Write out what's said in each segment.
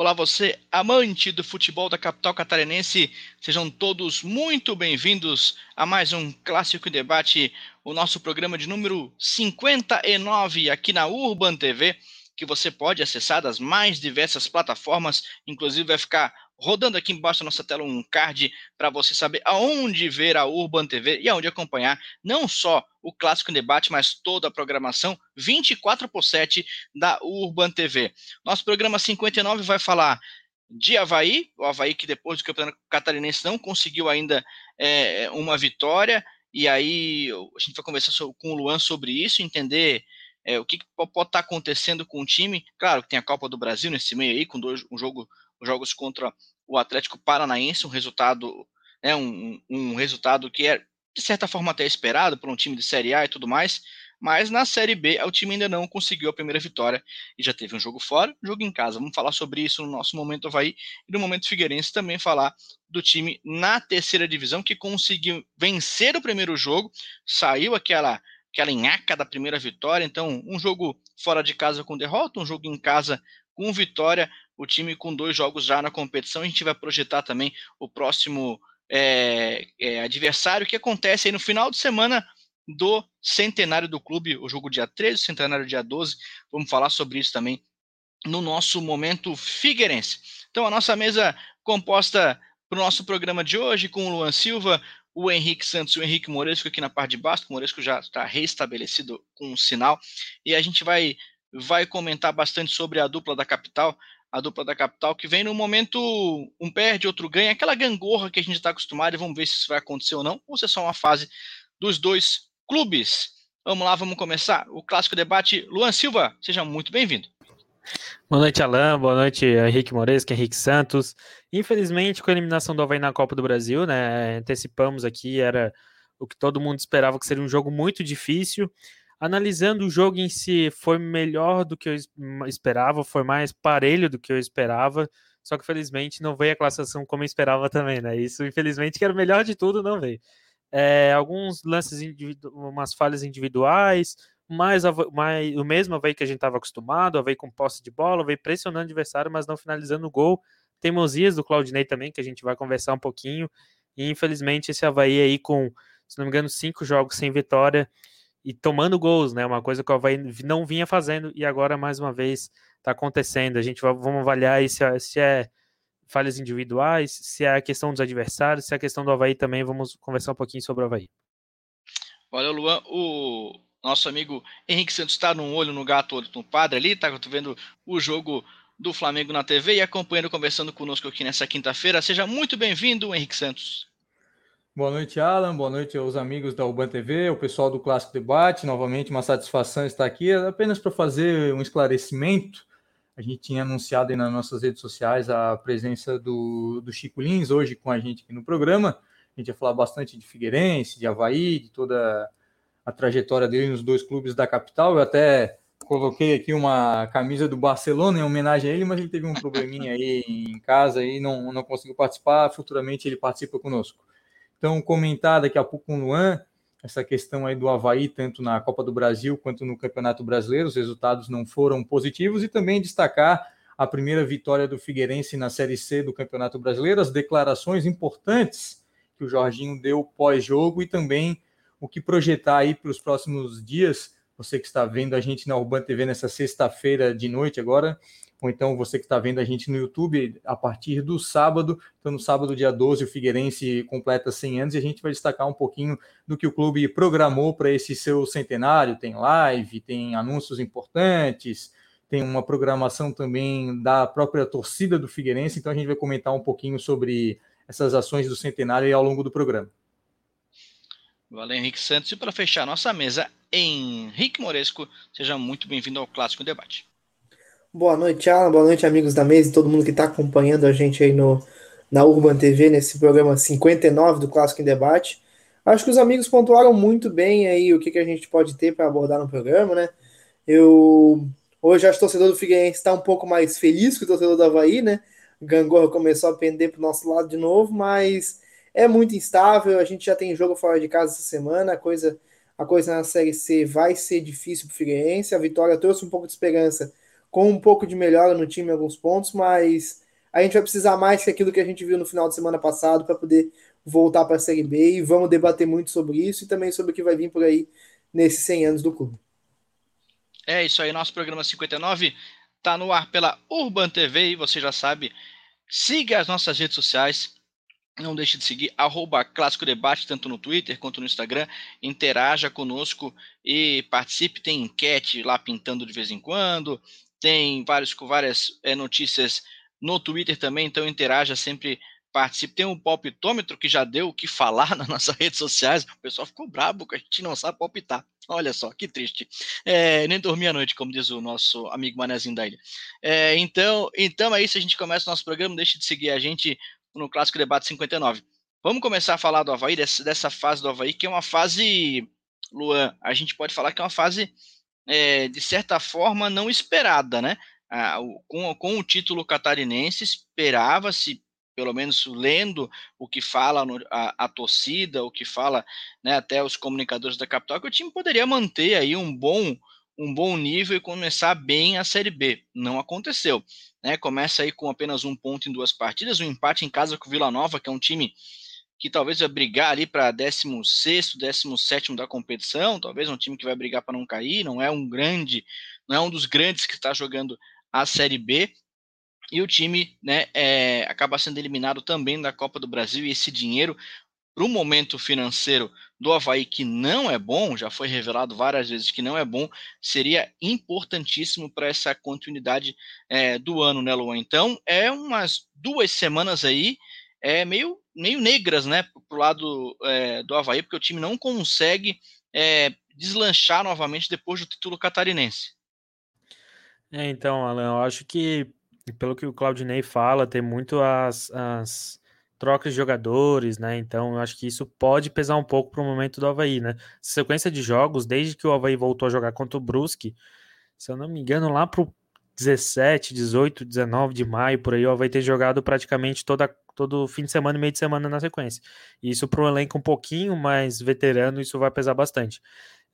Olá, você, amante do futebol da capital catarinense, sejam todos muito bem-vindos a mais um Clássico em Debate, o nosso programa de número 59 aqui na Urban TV, que você pode acessar das mais diversas plataformas, inclusive vai ficar rodando aqui embaixo da nossa tela um card para você saber aonde ver a Urban TV e aonde acompanhar não só o Clássico em Debate, mas toda a programação 24 por 7 da Urban TV. Nosso programa 59 vai falar de Havaí, o Havaí que depois do Campeonato Catarinense não conseguiu ainda é, uma vitória, e aí a gente vai conversar com o Luan sobre isso, entender é, o que, que pode estar tá acontecendo com o time. Claro que tem a Copa do Brasil nesse meio aí, com dois, um jogo jogos contra o Atlético Paranaense, um resultado, né, um, um resultado que é de certa forma até esperado por um time de Série A e tudo mais, mas na Série B o time ainda não conseguiu a primeira vitória e já teve um jogo fora, jogo em casa. Vamos falar sobre isso no nosso momento Havaí e no momento Figueirense também falar do time na terceira divisão que conseguiu vencer o primeiro jogo, saiu aquela aquela enhaca da primeira vitória, então um jogo fora de casa com derrota, um jogo em casa com vitória, o time com dois jogos já na competição. A gente vai projetar também o próximo é, é, adversário que acontece aí no final de semana do centenário do clube, o jogo dia 13, centenário dia 12. Vamos falar sobre isso também no nosso momento Figueirense. Então, a nossa mesa composta para o nosso programa de hoje com o Luan Silva, o Henrique Santos e o Henrique Moresco aqui na parte de baixo. O Moresco já está restabelecido com um sinal. E a gente vai, vai comentar bastante sobre a dupla da capital, a dupla da capital, que vem no momento um perde, outro ganha, aquela gangorra que a gente está acostumado, e vamos ver se isso vai acontecer ou não, ou se é só uma fase dos dois clubes. Vamos lá, vamos começar o clássico debate. Luan Silva, seja muito bem-vindo. Boa noite, Alain. Boa noite, Henrique Moresca, Henrique Santos. Infelizmente, com a eliminação do Havaí na Copa do Brasil, né? Antecipamos aqui, era o que todo mundo esperava que seria um jogo muito difícil. Analisando o jogo em si, foi melhor do que eu esperava, foi mais parelho do que eu esperava. Só que felizmente não veio a classificação como eu esperava também, né? Isso, infelizmente, que era o melhor de tudo, não veio. É, alguns lances, umas falhas individuais, mais, o mesmo Havaí que a gente estava acostumado, Havaí com posse de bola, Havaí pressionando o adversário, mas não finalizando o gol. Teimosias do Claudinei também, que a gente vai conversar um pouquinho. E infelizmente esse Havaí aí com, se não me engano, cinco jogos sem vitória, e tomando gols, né? Uma coisa que o Havaí não vinha fazendo e agora mais uma vez está acontecendo. A gente vai, vamos avaliar se, é, se é falhas individuais, se é a questão dos adversários, se é a questão do Havaí também. Vamos conversar um pouquinho sobre o Havaí. Olha, Luan, o nosso amigo Henrique Santos está num olho no gato, olho no padre ali, tá vendo o jogo do Flamengo na TV e acompanhando, conversando conosco aqui nessa quinta-feira. Seja muito bem-vindo, Henrique Santos. Boa noite, Alan. Boa noite aos amigos da Urban TV, o pessoal do Clássico Debate. Novamente, uma satisfação estar aqui. Apenas para fazer um esclarecimento, a gente tinha anunciado aí nas nossas redes sociais a presença do, do Chico Lins hoje com a gente aqui no programa. A gente ia falar bastante de Figueirense, de Havaí, de toda a trajetória dele nos dois clubes da capital. Eu até coloquei aqui uma camisa do Barcelona em homenagem a ele, mas ele teve um probleminha aí em casa e não, não conseguiu participar. Futuramente ele participa conosco. Então, comentar daqui a pouco com o Luan essa questão aí do Havaí, tanto na Copa do Brasil quanto no Campeonato Brasileiro, os resultados não foram positivos, e também destacar a primeira vitória do Figueirense na Série C do Campeonato Brasileiro, as declarações importantes que o Jorginho deu pós-jogo e também o que projetar aí para os próximos dias. Você que está vendo a gente na Urban TV nessa sexta-feira de noite agora, ou então você que está vendo a gente no YouTube a partir do sábado. Então, no sábado, dia 12, o Figueirense completa 100 anos e a gente vai destacar um pouquinho do que o clube programou para esse seu centenário. Tem live, tem anúncios importantes, tem uma programação também da própria torcida do Figueirense. Então, a gente vai comentar um pouquinho sobre essas ações do centenário ao longo do programa. Valeu, Henrique Santos. E para fechar nossa mesa, Henrique Moresco, seja muito bem-vindo ao Clássico Debate. Boa noite, Alan. Boa noite, amigos da mesa e todo mundo que está acompanhando a gente aí no, na Urban TV, nesse programa 59 do Clássico em Debate. Acho que os amigos pontuaram muito bem aí o que, que a gente pode ter para abordar no programa, né? Eu hoje acho que o torcedor do Figueirense está um pouco mais feliz que o torcedor do Havaí, né? Gangorra começou a pender para o nosso lado de novo, mas é muito instável. A gente já tem jogo fora de casa essa semana, a coisa, a coisa na Série C vai ser difícil para o Figueirense. A vitória trouxe um pouco de esperança com um pouco de melhora no time em alguns pontos, mas a gente vai precisar mais que aquilo que a gente viu no final de semana passado para poder voltar para a Série B e vamos debater muito sobre isso e também sobre o que vai vir por aí nesses 100 anos do clube. É isso aí, nosso programa 59 está no ar pela Urban TV e você já sabe, siga as nossas redes sociais, não deixe de seguir arroba Clássico Debate, tanto no Twitter quanto no Instagram. Interaja conosco e participe. Tem enquete lá pintando de vez em quando. Tem vários, várias é, notícias no Twitter também, então interaja sempre. Participe. Tem um palpitômetro que já deu o que falar nas nossas redes sociais. O pessoal ficou brabo que a gente não sabe palpitar. Olha só, que triste. É, nem dormi à noite, como diz o nosso amigo Manezinho da ilha. É, então, então é isso. A gente começa o nosso programa. Deixe de seguir a gente no Clássico Debate 59. Vamos começar a falar do Havaí, dessa, dessa fase do Havaí, que é uma fase, Luan, a gente pode falar que é uma fase, é, de certa forma, não esperada, né? Ah, com, com o título catarinense, esperava-se, pelo menos lendo o que fala no, a, a, torcida, o que fala né, até os comunicadores da capital, que o time poderia manter aí um bom, um bom nível e começar bem a Série B. Não aconteceu né? Começa aí com apenas um ponto em duas partidas, um empate em casa com o Vila Nova, que é um time que talvez vai brigar ali para 16, 17 da competição, talvez um time que vai brigar para não cair, não é um grande, não é um dos grandes que está jogando a Série B. E o time né, é, acaba sendo eliminado também da Copa do Brasil, e esse dinheiro para o momento financeiro do Havaí, que não é bom, já foi revelado várias vezes que não é bom, seria importantíssimo para essa continuidade é, do ano, né, Luan? Então, é umas duas semanas aí, é meio, meio negras, né, para o lado é, do Havaí, porque o time não consegue é, deslanchar novamente depois do título catarinense. É, então, Alan, eu acho que, pelo que o Claudinei fala, tem muito as, as trocas de jogadores, né? Então, eu acho que isso pode pesar um pouco para o momento do Havaí, né? Sequência de jogos, desde que o Havaí voltou a jogar contra o Brusque, se eu não me engano, lá pro 17, 18, 19 de maio, por aí, o Havaí ter jogado praticamente toda, todo fim de semana e meio de semana na sequência. E isso para um elenco um pouquinho mais veterano, isso vai pesar bastante.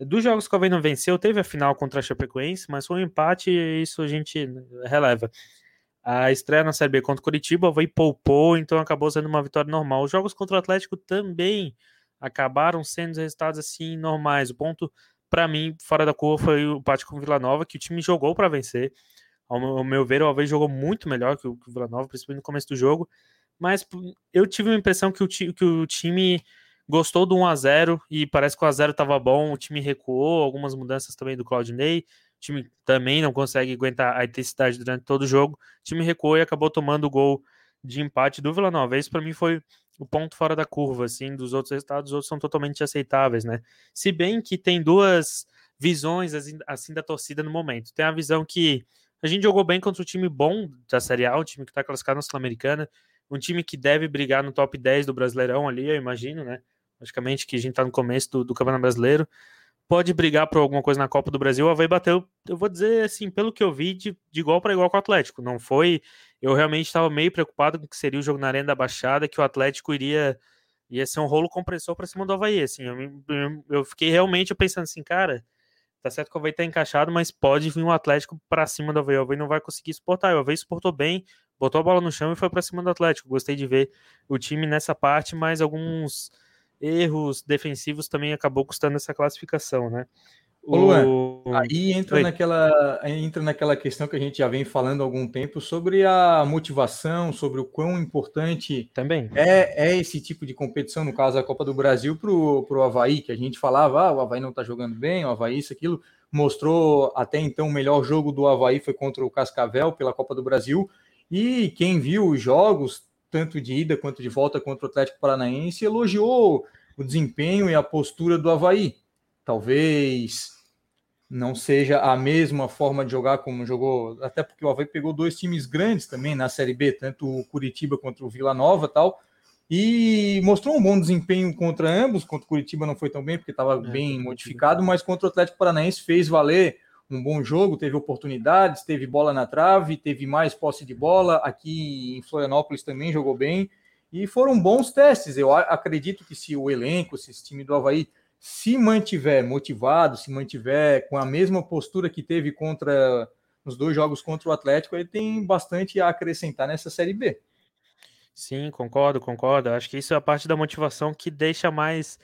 Dos jogos que o Havaí não venceu, teve a final contra a Chapecoense, mas foi um empate e isso a gente releva. A estreia na Série B contra o Curitiba, Havaí poupou, então acabou sendo uma vitória normal. Os jogos contra o Atlético também acabaram sendo resultados assim normais. O ponto para mim fora da curva foi o empate com o Vila Nova, que o time jogou para vencer. Ao meu ver, o Havaí jogou muito melhor que o, que o Vila Nova, principalmente no começo do jogo. Mas eu tive a impressão que o, que o time gostou do 1 a 0 e parece que o 1 a 0 estava bom, o time recuou, algumas mudanças também do Claudinei time também não consegue aguentar a intensidade durante todo o jogo. O time recuou e acabou tomando o gol de empate do Vila Nova. Esse para mim foi o ponto fora da curva, assim, dos outros resultados, os outros são totalmente aceitáveis, né? Se bem que tem duas visões assim, assim da torcida no momento. Tem a visão que a gente jogou bem contra um time bom da Série A, um time que está classificado na Sul-Americana, um time que deve brigar no top 10 do Brasileirão ali, eu imagino, né? Logicamente que a gente está no começo do, do Campeonato Brasileiro pode brigar por alguma coisa na Copa do Brasil, o Havaí bateu, eu vou dizer assim, pelo que eu vi, de, de igual para igual com o Atlético. Não foi. Eu realmente estava meio preocupado com o que seria o jogo na Arena da Baixada, que o Atlético iria, ia ser um rolo compressor para cima do Havaí. Assim, eu, eu, eu, fiquei realmente pensando assim, cara, tá certo que o Havaí tá encaixado, mas pode vir um Atlético para cima do Havaí. O Havaí não vai conseguir suportar. O Havaí suportou bem, botou a bola no chão e foi para cima do Atlético. Gostei de ver o time nessa parte, mas alguns erros defensivos também acabou custando essa classificação, né? O... Luan, aí entra naquela, entra naquela questão que a gente já vem falando há algum tempo sobre a motivação, sobre o quão importante também. é, é esse tipo de competição, no caso a Copa do Brasil para o Havaí, que a gente falava, ah, o Havaí não está jogando bem, o Havaí isso, aquilo, mostrou até então o melhor jogo do Havaí foi contra o Cascavel pela Copa do Brasil, e quem viu os jogos tanto de ida quanto de volta contra o Atlético Paranaense, elogiou o desempenho e a postura do Havaí. Talvez não seja a mesma forma de jogar como jogou, até porque o Havaí pegou dois times grandes também na Série B, tanto o Curitiba contra o Vila Nova tal, e mostrou um bom desempenho contra ambos. Contra o Curitiba não foi tão bem, porque estava é, bem modificado, mas contra o Atlético Paranaense fez valer um bom jogo, teve oportunidades, teve bola na trave, teve mais posse de bola. Aqui em Florianópolis também jogou bem. E foram bons testes. Eu acredito que se o elenco, se esse time do Havaí se mantiver motivado, se mantiver com a mesma postura que teve contra nos dois jogos contra o Atlético, ele tem bastante a acrescentar nessa Série B. Sim, concordo, concordo. Acho que isso é a parte da motivação que deixa mais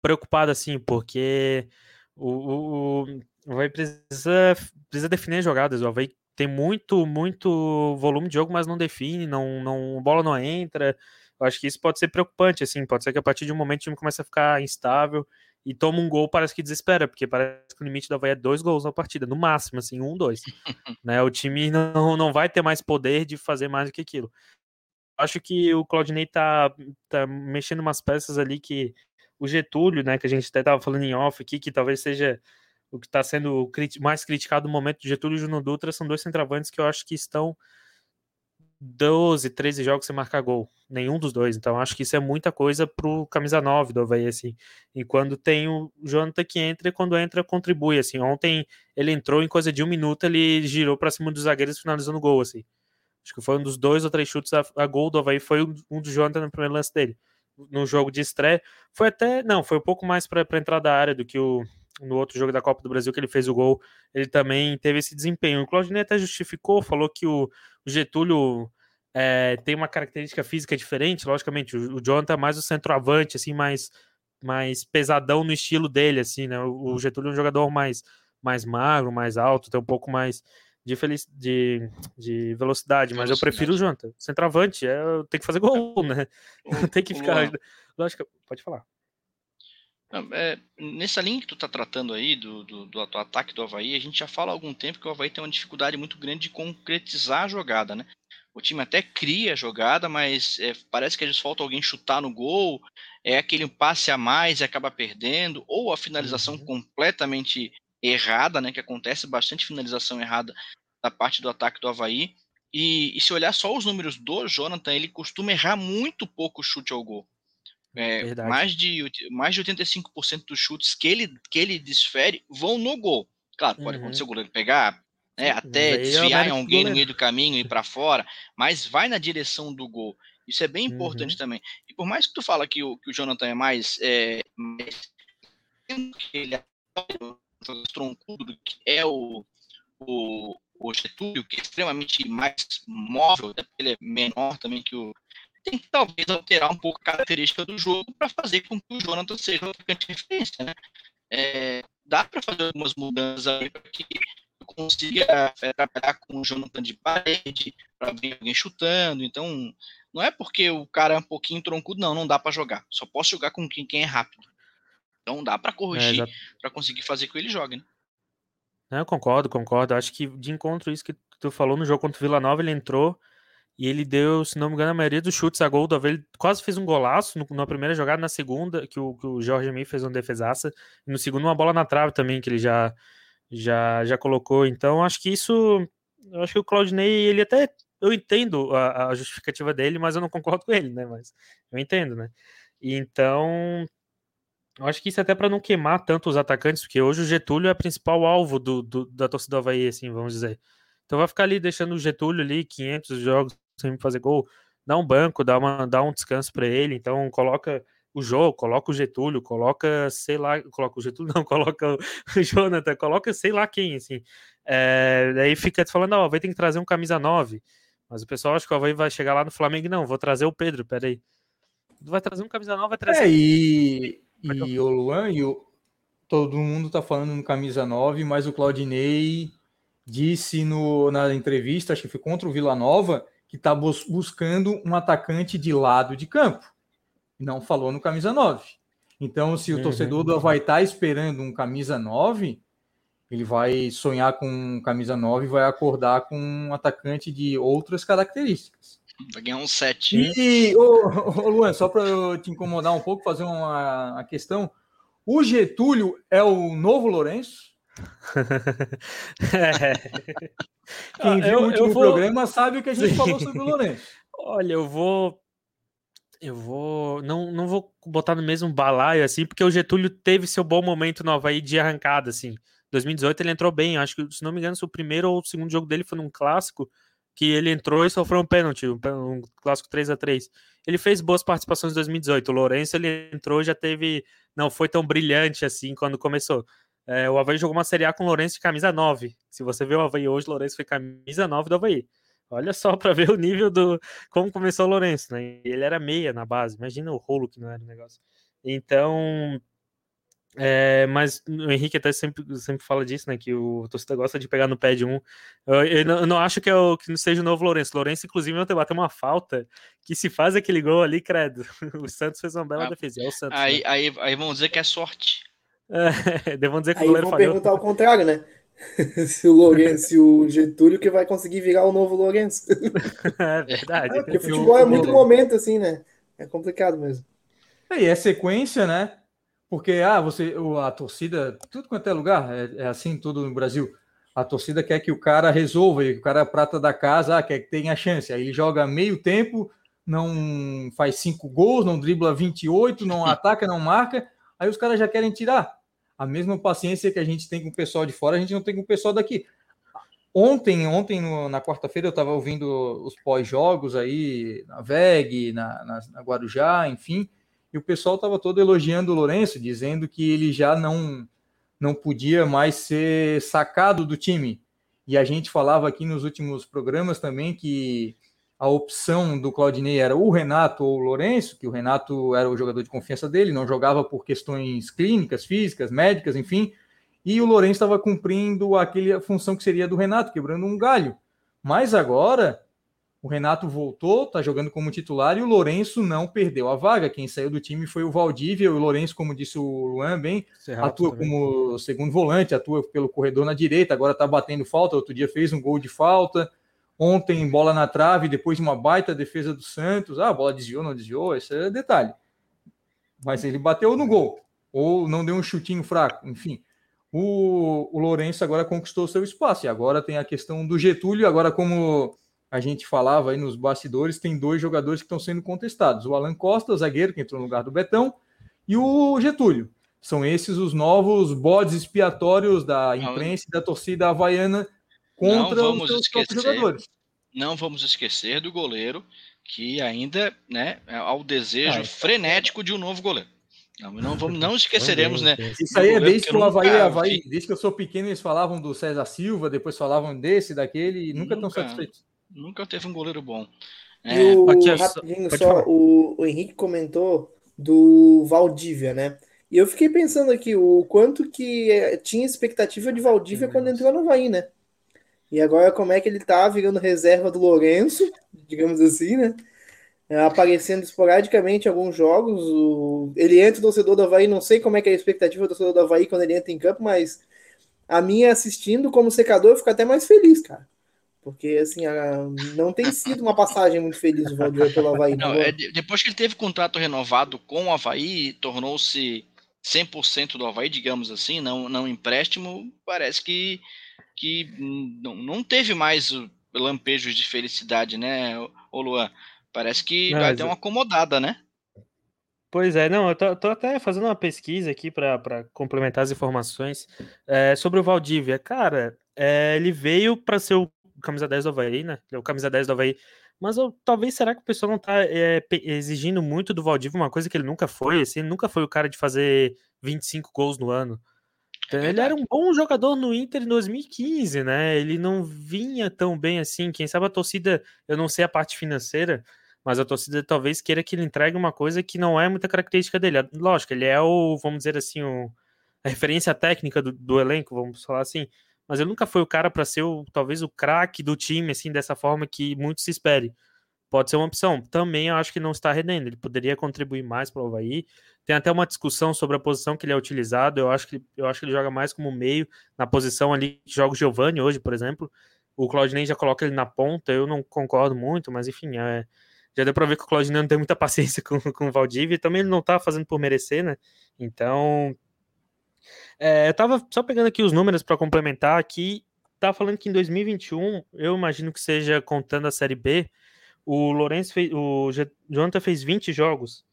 preocupado, assim, porque o, o, o precisa, precisa definir jogadas. O Havaí tem muito, muito volume de jogo, mas não define, não, não, bola não entra. Eu acho que isso pode ser preocupante, assim, pode ser que a partir de um momento o time comece a ficar instável e toma um gol, parece que desespera, porque parece que o limite do Havaí é dois gols na partida, no máximo, assim, um, dois. né? O time não, não vai ter mais poder de fazer mais do que aquilo. Acho que o Claudinei tá, tá mexendo umas peças ali que o Getúlio, né, que a gente até tava falando em off aqui, que talvez seja o que está sendo mais criticado no momento, Getúlio e Juno Dutra, são dois centravantes que eu acho que estão 12, 13 jogos sem marcar gol. Nenhum dos dois. Então acho que isso é muita coisa pro camisa 9 do Havaí, assim. E quando tem o Jonathan que entra e quando entra contribui, assim. Ontem ele entrou em coisa de um minuto, ele girou para cima dos zagueiros finalizando o gol, assim. Acho que foi um dos dois ou três chutes a, a gol do Havaí, foi um, um do Jonathan no primeiro lance dele. No jogo de estreia. Foi até, não, foi um pouco mais para entrar da área do que o, no outro jogo da Copa do Brasil que ele fez o gol, ele também teve esse desempenho. O Claudinei até justificou, falou que o, o Getúlio é, tem uma característica física diferente, logicamente, o, o Jonathan é mais o centroavante, assim, mais, mais pesadão no estilo dele, assim, né? O, o Getúlio é um jogador mais, mais magro, mais alto, tem um pouco mais de, feliz, de, de velocidade, mas eu prefiro o Jonathan. Centroavante, é, tem que fazer gol, né? tem que ficar. Lógico, pode falar. É, nessa linha que tu tá tratando aí do, do, do, do, ataque do Havaí, a gente já fala há algum tempo que o Havaí tem uma dificuldade muito grande de concretizar a jogada, né? O time até cria a jogada, mas é, parece que eles falta alguém chutar no gol, é aquele passe a mais e acaba perdendo, ou a finalização uhum. completamente errada, né? Que acontece bastante finalização errada da parte do ataque do Havaí. E, e se olhar só os números do Jonathan, ele costuma errar muito pouco chute ao gol. É, mais, de, mais de 85% dos chutes que ele, que ele desfere vão no gol. Claro, pode uhum. acontecer o goleiro pegar, né, até é desviar em alguém no meio do caminho e para fora, mas vai na direção do gol. Isso é bem importante uhum. também. E por mais que tu fala que o, que o Jonathan é mais, é, mais ele é troncudo do que é o, o, o Getúlio, que é extremamente mais móvel, ele é menor também que o, tem que talvez alterar um pouco a característica do jogo para fazer com que o Jonathan seja um atacante de referência, né? É, dá para fazer algumas mudanças aí para que eu consiga é, trabalhar com o Jonathan de parede, para ver alguém chutando. Então, não é porque o cara é um pouquinho troncudo, não, não dá para jogar. Só posso jogar com quem, quem é rápido. Então dá para corrigir, é, para conseguir fazer com que ele jogue, né? Eu concordo, concordo. Acho que de encontro isso que tu falou no jogo contra o Vila Nova, ele entrou e ele deu, se não me engano, a maioria dos chutes a gol do Havaí. Ele quase fez um golaço na primeira jogada, na segunda, que o, que o Jorge Mim fez uma defesaça. E no segundo, uma bola na trave também, que ele já, já, já colocou. Então, acho que isso. Eu acho que o Claudinei, ele até. Eu entendo a, a justificativa dele, mas eu não concordo com ele, né? Mas eu entendo, né? Então. Eu acho que isso é até para não queimar tanto os atacantes, porque hoje o Getúlio é o principal alvo do, do, da torcida do Havaí, assim, vamos dizer. Então vai ficar ali deixando o Getúlio ali 500 jogos sem fazer gol, dá um banco, dá, uma, dá um descanso para ele. Então coloca o jogo, coloca o Getúlio, coloca, sei lá, coloca o Getúlio, não, coloca o Jonathan, coloca sei lá quem, assim. É, daí fica falando, ó, vai ter que trazer um camisa 9. Mas o pessoal acha que o Havaí vai chegar lá no Flamengo, não, vou trazer o Pedro, peraí. Vai trazer um camisa 9, vai trazer. É, e, e o Luan e o, todo mundo tá falando no camisa 9, mas o Claudinei disse no, na entrevista, acho que foi contra o Vila Nova, que está bus buscando um atacante de lado de campo. Não falou no camisa 9. Então, se o uhum. torcedor do Havaí está esperando um camisa 9, ele vai sonhar com um camisa 9 e vai acordar com um atacante de outras características. Vai ganhar um 7. E, ô, ô, Luan, só para te incomodar um pouco, fazer uma, uma questão. O Getúlio é o novo Lourenço? É. Quem ah, viu eu, o último vou... programa sabe o que a gente Sim. falou sobre o Lourenço. Olha, eu vou. Eu vou. Não, não vou botar no mesmo balaio, assim, porque o Getúlio teve seu bom momento no Havaí de arrancada, assim. 2018 ele entrou bem, acho que, se não me engano, se o primeiro ou o segundo jogo dele foi num clássico, que ele entrou e sofreu um pênalti, um, um clássico 3 a 3 Ele fez boas participações em 2018. O Lourenço ele entrou já teve. Não foi tão brilhante assim quando começou. É, o Havaí jogou uma Série A com o Lourenço de camisa 9. Se você vê o Havaí hoje, o Lourenço foi camisa 9 do Havaí. Olha só para ver o nível do como começou o Lourenço, né? Ele era meia na base. Imagina o rolo que não era o negócio. Então, é, mas o Henrique até sempre, sempre fala disso, né? Que o torcedor gosta de pegar no pé de um. Eu, eu, não, eu não, acho que, é o, que seja o novo Lourenço. Lourenço, inclusive, ontem bateu uma falta que se faz aquele gol ali, credo. O Santos fez uma bela ah, defesa. É o Santos, aí, né? aí, aí vão dizer que é sorte. É, devam dizer que aí o goleiro falhou. perguntar o contrário, né? se o Lourenço, se o Getúlio que vai conseguir virar o novo Lourenço. é verdade. É, porque futebol é muito momento, assim, né? É complicado mesmo. É, e é sequência, né? Porque ah, você, a torcida, tudo quanto é lugar, é, é, assim tudo no Brasil. A torcida quer que o cara resolva, que o cara é prata da casa, ah, quer que tenha chance. Aí ele joga meio tempo, não faz cinco gols, não dribla 28, não ataca, não marca. Aí os caras já querem tirar. A mesma paciência que a gente tem com o pessoal de fora, a gente não tem com o pessoal daqui. Ontem, ontem no, na quarta-feira, eu estava ouvindo os pós-jogos aí na VEG, na, na, na Guarujá, enfim e o pessoal estava todo elogiando o Lourenço, dizendo que ele já não, não podia mais ser sacado do time. E a gente falava aqui nos últimos programas também que a opção do Claudinei era o Renato ou o Lourenço, que o Renato era o jogador de confiança dele, não jogava por questões clínicas, físicas, médicas, enfim, e o Lourenço estava cumprindo aquele função que seria do Renato, quebrando um galho. Mas agora o Renato voltou, está jogando como titular e o Lourenço não perdeu a vaga. Quem saiu do time foi o Valdívia. E o Lourenço, como disse o Luan, bem, atua também. como segundo volante, atua pelo corredor na direita. Agora está batendo falta. Outro dia fez um gol de falta. Ontem, bola na trave, depois de uma baita defesa do Santos. Ah, a bola desviou, não desviou, esse é detalhe. Mas ele bateu no gol, ou não deu um chutinho fraco, enfim. O, o Lourenço agora conquistou seu espaço. E agora tem a questão do Getúlio. Agora, como a gente falava aí nos bastidores, tem dois jogadores que estão sendo contestados: o Alan Costa, zagueiro, que entrou no lugar do Betão, e o Getúlio. São esses os novos bodes expiatórios da imprensa e da torcida havaiana contra os seus esquecer, jogadores. Não vamos esquecer do goleiro, que ainda né, há o desejo ah, frenético de um novo goleiro. Não, não, vamos, não esqueceremos, né? Isso aí é desde que o Havaí, Havaí, desde que eu sou pequeno, eles falavam do César Silva, depois falavam desse, daquele, e nunca, nunca estão satisfeitos. Nunca teve um goleiro bom. É, e o, aqui, rapidinho só, o, o, Henrique comentou do Valdívia, né? E eu fiquei pensando aqui o quanto que é, tinha expectativa de Valdívia Sim, quando entrou no Havaí, né? E agora como é que ele tá virando reserva do Lourenço, digamos assim, né? É, aparecendo esporadicamente em alguns jogos. O... Ele entra o torcedor do Havaí, não sei como é que é a expectativa do torcedor do Havaí quando ele entra em campo, mas a minha assistindo como secador eu fico até mais feliz, cara. Porque, assim, a, não tem sido uma passagem muito feliz o Valdir pelo Havaí. Não, é, depois que ele teve contrato renovado com o Havaí, tornou-se 100% do Havaí, digamos assim, não, não empréstimo, parece que, que não, não teve mais lampejos de felicidade, né, ô Luan? Parece que vai ter uma acomodada, né? Pois é, não, eu tô, tô até fazendo uma pesquisa aqui para complementar as informações é, sobre o Valdívia. Cara, é, ele veio para ser o camisa 10 do Havaí, né? É o camisa 10 do Havaí. Mas eu, talvez será que o pessoal não tá é, exigindo muito do Valdívia, uma coisa que ele nunca foi, assim, ele nunca foi o cara de fazer 25 gols no ano. É ele era um bom jogador no Inter em 2015, né? Ele não vinha tão bem assim. Quem sabe a torcida, eu não sei a parte financeira, mas a torcida talvez queira que ele entregue uma coisa que não é muita característica dele. Lógico, ele é o, vamos dizer assim, o, a referência técnica do, do elenco, vamos falar assim mas ele nunca foi o cara para ser o, talvez o craque do time, assim, dessa forma que muito se espere. Pode ser uma opção. Também eu acho que não está rendendo. Ele poderia contribuir mais para o Havaí. Tem até uma discussão sobre a posição que ele é utilizado. Eu acho que, eu acho que ele joga mais como meio, na posição ali que joga o Giovanni hoje, por exemplo. O Claudinei já coloca ele na ponta. Eu não concordo muito, mas enfim, é, já deu para ver que o Claudinei não tem muita paciência com, com o Valdívia. E também ele não está fazendo por merecer, né? Então é, eu tava só pegando aqui os números para complementar aqui. Tá falando que em 2021, eu imagino que seja contando a Série B, o Lourenço fez, o Jonathan fez 20 jogos.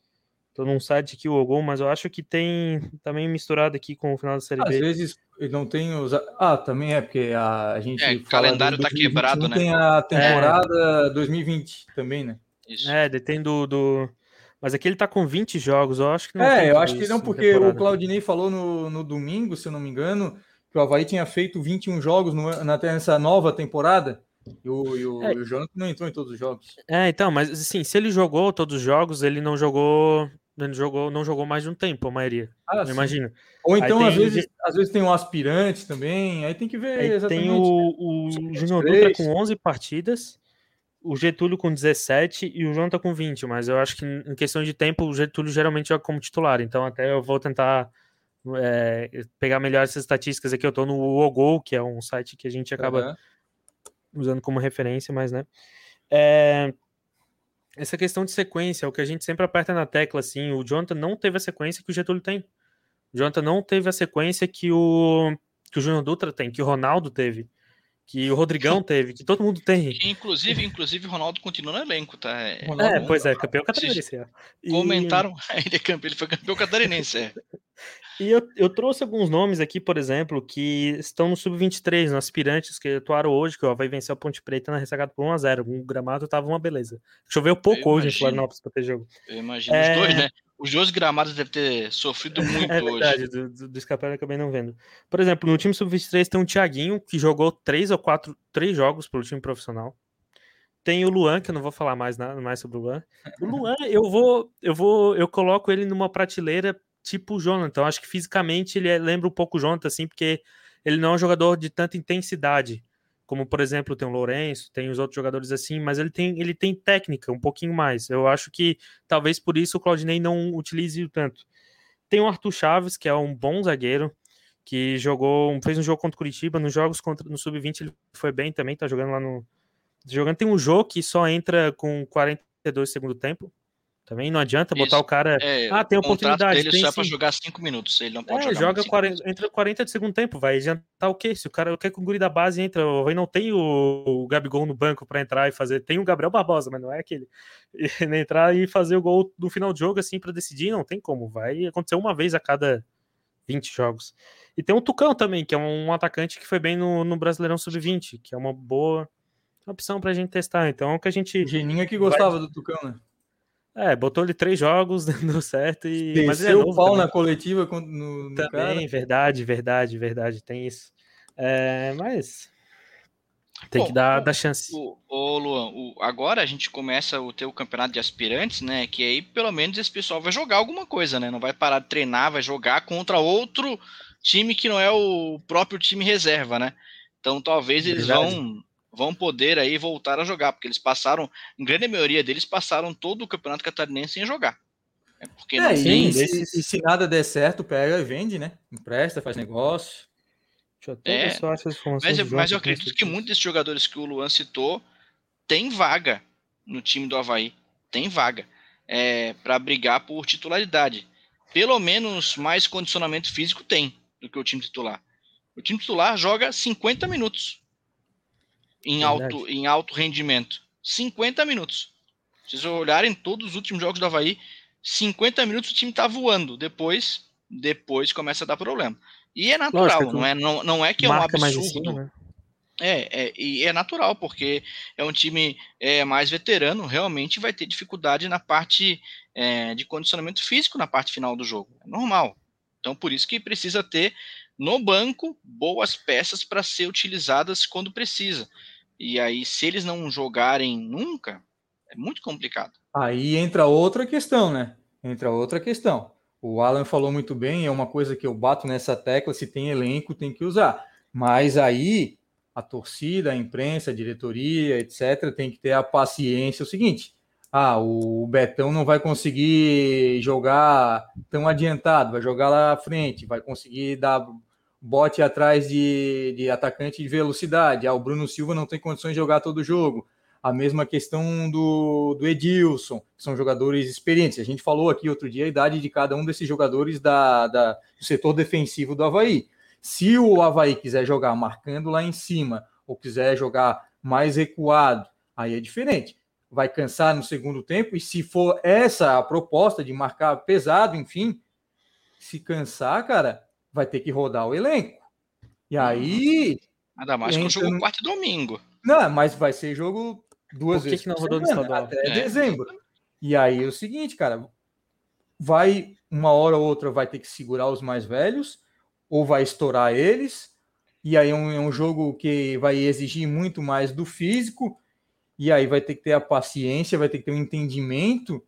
Tô num site aqui o Ogol, mas eu acho que tem também misturado aqui com o final da Série Às B. Às vezes não tem os. Ah, também é, porque a, a gente. É, o calendário tá quebrado, né? Tem a temporada é. 2020 também, né? Isso. É, tem do, do, Mas aqui ele tá com 20 jogos, eu acho que não É, eu acho que não, porque o Claudinei falou no, no domingo, se eu não me engano, que o Havaí tinha feito 21 jogos no, na, nessa nova temporada. E o, e o, é. o Jonathan não entrou em todos os jogos. É, então, mas assim, se ele jogou todos os jogos, ele não jogou. Ele jogou, não jogou mais de um tempo, a maioria. Ah, imagina. Ou então, às, vezes, às vezes tem um aspirante também, aí tem que ver aí exatamente. Tem o, o Júnior Dutra com 11 partidas, o Getúlio com 17 e o Jonathan com 20, mas eu acho que em questão de tempo o Getúlio geralmente joga como titular, então até eu vou tentar é, pegar melhor essas estatísticas aqui. Eu tô no Ogol, que é um site que a gente acaba uhum. Usando como referência, mas né. É, essa questão de sequência, é o que a gente sempre aperta na tecla, assim, o Jonathan não teve a sequência que o Getúlio tem. O Jonathan não teve a sequência que o, que o Júnior Dutra tem, que o Ronaldo teve que o Rodrigão teve, que todo mundo tem. Inclusive, inclusive, o Ronaldo continua no elenco, tá? É, é pois é, campeão catarinense. É. E... Comentaram, ele é campeão, ele foi campeão catarinense, é. E eu, eu trouxe alguns nomes aqui, por exemplo, que estão no Sub-23, no aspirantes que atuaram hoje, que ó, vai vencer a Ponte Preta na ressacada por 1x0. O gramado tava uma beleza. Choveu pouco eu hoje imagino, em Florianópolis para ter jogo. Eu imagino é... os dois, né? Os dois gramados devem ter sofrido muito é verdade, hoje. Do, do, do escapar eu acabei não vendo. Por exemplo, no time Sub-23 tem um Thiaguinho, que jogou três ou quatro, três jogos pelo time profissional. Tem o Luan, que eu não vou falar mais nada mais sobre o Luan. O Luan, eu vou, eu vou, eu coloco ele numa prateleira tipo o Jonathan. Acho que fisicamente ele é, lembra um pouco o Jonathan, assim, porque ele não é um jogador de tanta intensidade como por exemplo tem o Lourenço, tem os outros jogadores assim, mas ele tem, ele tem técnica um pouquinho mais. Eu acho que talvez por isso o Claudinei não utilize o tanto. Tem o Arthur Chaves, que é um bom zagueiro, que jogou, fez um jogo contra o Curitiba, nos jogos contra no sub-20 ele foi bem também, tá jogando lá no jogando tem um jogo que só entra com 42 segundo tempo. Também não adianta botar Isso. o cara. É, ah, tem oportunidade. Ele tem só é para jogar 5 minutos. Ele não pode é, jogar. Joga 40, entra 40 de segundo tempo. Vai adiantar o quê? Se o cara quer que o guri da base entra, o não tem o, o Gabigol no banco para entrar e fazer. Tem o Gabriel Barbosa, mas não é aquele. E, entrar e fazer o gol no final do jogo assim para decidir, não tem como. Vai acontecer uma vez a cada 20 jogos. E tem o Tucão também, que é um atacante que foi bem no, no Brasileirão Sub-20, que é uma boa opção para a gente testar. Então, o que a gente. Geninha que gostava vai... do Tucão, né? É, botou ele três jogos, deu certo e. Desceu mas ele é o pau também. na coletiva no, no Também, cara. verdade, verdade, verdade, tem isso. É, mas. Tem Bom, que dar, o, dar chance. O, o Luan, o, agora a gente começa o teu campeonato de aspirantes, né? Que aí pelo menos esse pessoal vai jogar alguma coisa, né? Não vai parar de treinar, vai jogar contra outro time que não é o próprio time reserva, né? Então talvez eles vão vão poder aí voltar a jogar, porque eles passaram, em grande maioria deles passaram todo o campeonato catarinense sem jogar. É porque é, sim, se, se, se, nada der certo, pega e vende, né? Empresta, faz negócio. Deixa eu até é, mas, eu, mas eu acredito que muitos desses jogadores que o Luan citou tem vaga no time do Havaí. Tem vaga é, para brigar por titularidade. Pelo menos mais condicionamento físico tem do que o time titular. O time titular joga 50 minutos em alto, em alto rendimento. 50 minutos. Se vocês olharem todos os últimos jogos do Havaí, 50 minutos o time tá voando. Depois, depois começa a dar problema. E é natural, Lógico, não, é, não, não é que é um absurdo. né? É, é, e é natural, porque é um time é, mais veterano, realmente vai ter dificuldade na parte é, de condicionamento físico na parte final do jogo. É normal. Então, por isso que precisa ter no banco boas peças para ser utilizadas quando precisa. E aí, se eles não jogarem nunca, é muito complicado. Aí entra outra questão, né? Entra outra questão. O Alan falou muito bem, é uma coisa que eu bato nessa tecla: se tem elenco, tem que usar. Mas aí a torcida, a imprensa, a diretoria, etc., tem que ter a paciência. É o seguinte: ah, o Betão não vai conseguir jogar tão adiantado, vai jogar lá à frente, vai conseguir dar bote atrás de, de atacante de velocidade. Ah, o Bruno Silva não tem condições de jogar todo o jogo. A mesma questão do, do Edilson, que são jogadores experientes. A gente falou aqui outro dia a idade de cada um desses jogadores da, da, do setor defensivo do Havaí. Se o Havaí quiser jogar marcando lá em cima, ou quiser jogar mais recuado, aí é diferente. Vai cansar no segundo tempo, e se for essa a proposta de marcar pesado, enfim, se cansar, cara, vai ter que rodar o elenco. E uhum. aí. Nada mais que um jogo no... quarto e domingo. Não, mas vai ser jogo duas Por que vezes. Que não rodou no estadual? Até é. dezembro. E aí é o seguinte, cara, vai uma hora ou outra vai ter que segurar os mais velhos, ou vai estourar eles, e aí é um, é um jogo que vai exigir muito mais do físico, e aí vai ter que ter a paciência, vai ter que ter um entendimento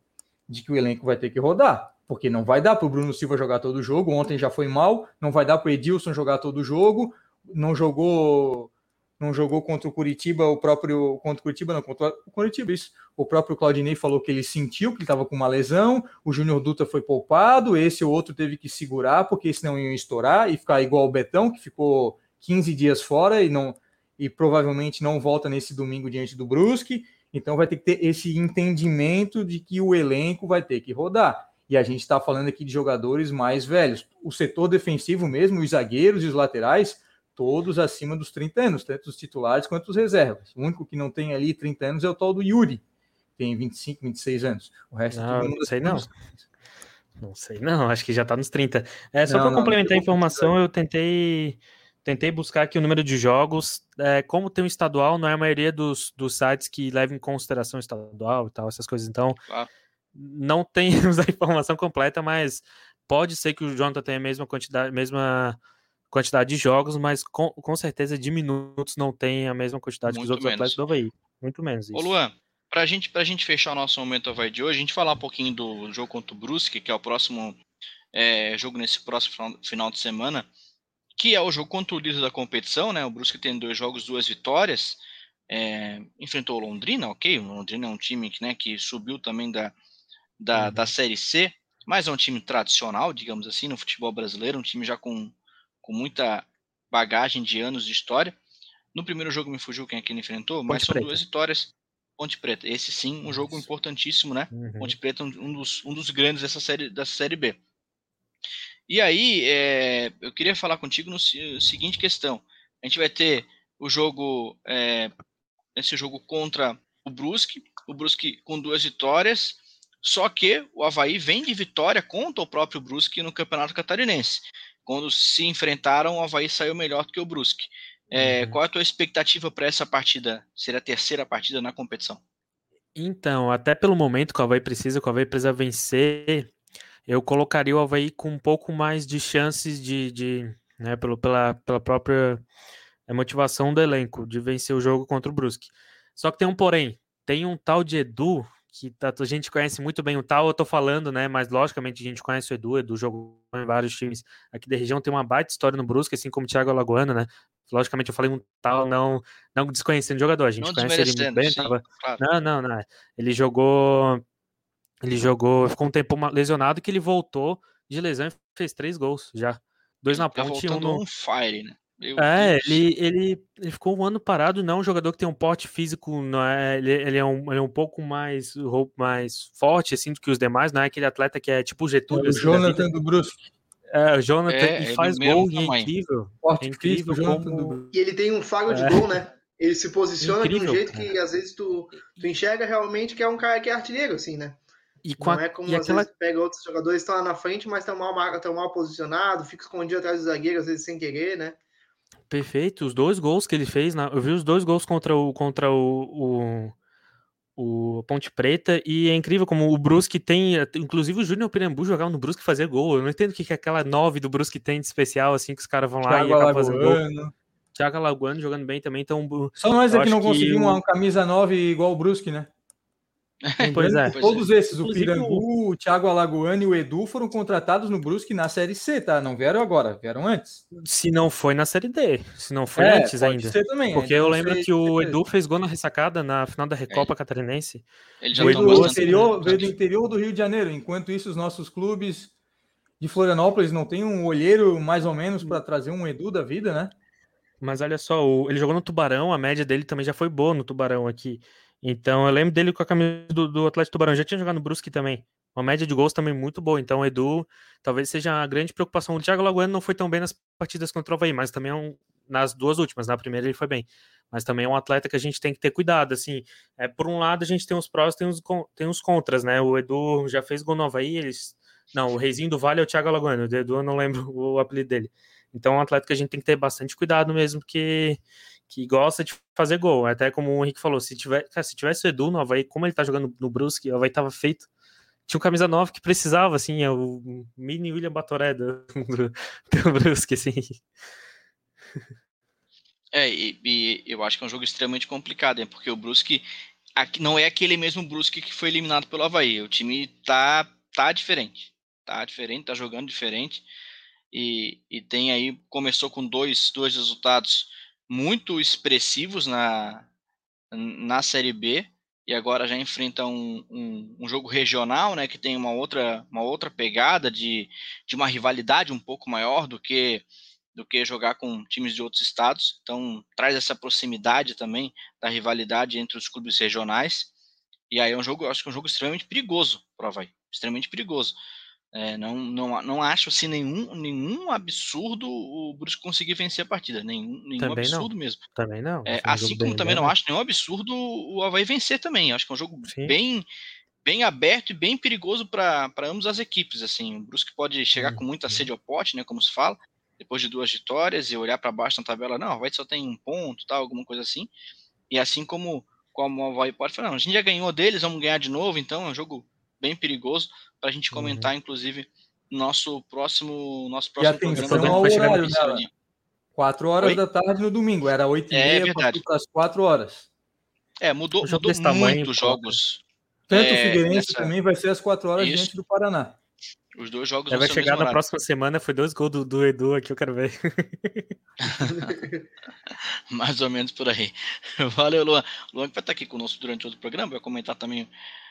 de que o elenco vai ter que rodar, porque não vai dar para o Bruno Silva jogar todo o jogo, ontem já foi mal, não vai dar para o Edilson jogar todo o jogo, não jogou não jogou contra o Curitiba, o próprio contra o Curitiba não, contra o Curitiba isso. O próprio Claudinei falou que ele sentiu que ele estava com uma lesão, o Júnior Dutra foi poupado, esse ou outro teve que segurar porque senão iam estourar e ficar igual o Betão que ficou 15 dias fora e não e provavelmente não volta nesse domingo diante do Brusque. Então vai ter que ter esse entendimento de que o elenco vai ter que rodar. E a gente está falando aqui de jogadores mais velhos. O setor defensivo mesmo, os zagueiros e os laterais, todos acima dos 30 anos, tanto os titulares quanto os reservas. O único que não tem ali 30 anos é o tal do Yuri, tem 25, 26 anos. O resto não, não sei não. Não sei não, acho que já está nos 30. É, só para complementar a informação, eu tentei tentei buscar aqui o número de jogos. É, como tem um estadual, não é a maioria dos, dos sites que levam em consideração estadual e tal, essas coisas. Então, claro. Não temos a informação completa, mas pode ser que o Jonathan tenha a mesma quantidade, mesma quantidade de jogos, mas com, com certeza de minutos não tem a mesma quantidade Muito que os outros menos. atletas do Havaí. Muito menos. Isso. Ô, Luan, pra gente, pra gente fechar o nosso momento Havaí de hoje, a gente falar um pouquinho do jogo contra o Brusque, que é o próximo é, jogo nesse próximo final de semana que é o jogo contra o líder da competição, né? O Brusque tem dois jogos, duas vitórias. É, enfrentou o Londrina, ok? O Londrina é um time que, né, que subiu também da, da, uhum. da Série C, mas é um time tradicional, digamos assim, no futebol brasileiro, um time já com, com muita bagagem de anos de história. No primeiro jogo me fugiu quem é que ele enfrentou, mas Ponte são Preta. duas vitórias. Ponte Preta, esse sim, um jogo importantíssimo, né? Uhum. Ponte Preta, um dos, um dos grandes dessa série, dessa série B. E aí, é, eu queria falar contigo no seguinte questão. A gente vai ter o jogo, é, esse jogo contra o Brusque, o Brusque com duas vitórias, só que o Havaí vem de vitória contra o próprio Brusque no Campeonato Catarinense. Quando se enfrentaram, o Havaí saiu melhor do que o Brusque. É, uhum. Qual é a tua expectativa para essa partida? Ser a terceira partida na competição? Então, até pelo momento que o Havaí precisa, que o Havaí precisa vencer eu colocaria o Havaí com um pouco mais de chances de, de né, pelo, pela, pela própria eh, motivação do elenco de vencer o jogo contra o Brusque. Só que tem um porém, tem um tal de Edu que tá, a gente conhece muito bem o tal, eu tô falando, né? Mas logicamente a gente conhece o Edu, Edu jogou em vários times aqui da região, tem uma baita história no Brusque, assim como o Thiago Alagoano, né? Logicamente eu falei um tal, não, não desconhecendo o jogador, a gente não conhece ele muito bem. Sim, tava... claro. Não, não, não. Ele jogou ele jogou, ficou um tempo lesionado que ele voltou de lesão e fez três gols já. Dois na tá ponte e um no. fire, né? Meu é, ele, ele, ele ficou um ano parado, não é um jogador que tem um porte físico, não é, ele, ele, é um, ele é um pouco mais, mais forte assim do que os demais, não é aquele atleta que é tipo o Getúlio. É o assim, Jonathan do Brusque. É, o Jonathan é, e faz gol e é incrível. Forte é incrível como... E ele tem um faro de é. gol, né? Ele se posiciona incrível, de um jeito cara. que às vezes tu, tu enxerga realmente que é um cara que é artilheiro, assim, né? E não a, é como às aquela... vezes pega outros jogadores que estão lá na frente, mas estão mal, estão mal posicionados, fica escondido atrás do zagueiro, às vezes sem querer, né? Perfeito, os dois gols que ele fez, na... eu vi os dois gols contra o contra o, o, o Ponte Preta, e é incrível como o Brusque tem, inclusive o Júnior Pirambu jogava no Brusque fazer gol, eu não entendo o que, que aquela 9 do Brusque tem de especial, assim, que os caras vão lá Thiago e acabam fazendo gol. Thiago Alagoano jogando bem também, então... Só nós é que não conseguimos uma camisa 9 igual o Brusque, né? Pois é. Todos esses, o Pirambu, o Thiago Alagoano e o Edu foram contratados no Brusque na Série C, tá? Não vieram agora, vieram antes. Se não foi na Série D, se não foi é, antes ainda. Também, Porque eu lembro que o Edu fez gol na ressacada na final da Recopa é. Catarinense. Ele já o Edu do interior, veio do interior do Rio de Janeiro. Enquanto isso, os nossos clubes de Florianópolis não tem um olheiro mais ou menos para trazer um Edu da vida, né? Mas olha só, ele jogou no Tubarão, a média dele também já foi boa no Tubarão aqui. Então eu lembro dele com a camisa do, do Atlético Tubarão. Já tinha jogado no Brusque também. Uma média de gols também muito boa. Então Edu talvez seja a grande preocupação. O Thiago Lagoano não foi tão bem nas partidas contra o Havaí, mas também é um, nas duas últimas. Na primeira ele foi bem. Mas também é um atleta que a gente tem que ter cuidado. Assim, é, por um lado a gente tem os prós tem os, tem os contras, né? O Edu já fez gol no Havaí, eles... Não, o Reizinho do Vale é o Thiago Lagoano. O Edu eu não lembro o apelido dele. Então é um atleta que a gente tem que ter bastante cuidado mesmo, porque que gosta de fazer gol. Até como o Henrique falou, se, tiver, cara, se tivesse o Edu no Havaí, como ele tá jogando no Brusque, o Havaí tava feito. Tinha um camisa 9 que precisava, assim, é o mini William Batoré do, do, do Brusque, assim. É, e, e, eu acho que é um jogo extremamente complicado, hein, porque o Brusque aqui, não é aquele mesmo Brusque que foi eliminado pelo Havaí. O time tá, tá diferente. Tá diferente, tá jogando diferente. E, e tem aí, começou com dois, dois resultados muito expressivos na, na Série B e agora já enfrenta um, um, um, jogo regional, né, que tem uma outra, uma outra pegada de, de uma rivalidade um pouco maior do que do que jogar com times de outros estados. Então traz essa proximidade também da rivalidade entre os clubes regionais. E aí é um jogo, acho que é um jogo extremamente perigoso para o Havaí, extremamente perigoso. É, não, não, não acho assim nenhum, nenhum absurdo o Brusque conseguir vencer a partida. Nenhum, nenhum também absurdo não. mesmo. Também não. É, assim como também não acho nenhum absurdo o Havaí vencer também. Acho que é um jogo bem, bem aberto e bem perigoso para ambas as equipes. Assim, o Brusque pode chegar com muita sede ao pote, né, como se fala, depois de duas vitórias e olhar para baixo na tabela, não, o Havaí só tem um ponto, tal, alguma coisa assim. E assim como, como o Havaí pode falar, não, a gente já ganhou deles, vamos ganhar de novo, então é um jogo bem perigoso para a gente comentar, uhum. inclusive, nosso próximo, nosso próximo e atenção programa. Ao horário, né? Quatro horas Oi? da tarde no domingo, era oito e é, meia para as quatro horas. É, mudou, mudou muito os jogos. Tanto é, o Figueirense nessa... também vai ser às quatro horas Isso. diante do Paraná. Os dois jogos vai chegar na próxima semana, foi dois gols do, do, Edu aqui, eu quero ver. Mais ou menos por aí. Valeu, Luan. Luan que vai estar aqui conosco durante todo o programa, vai comentar também.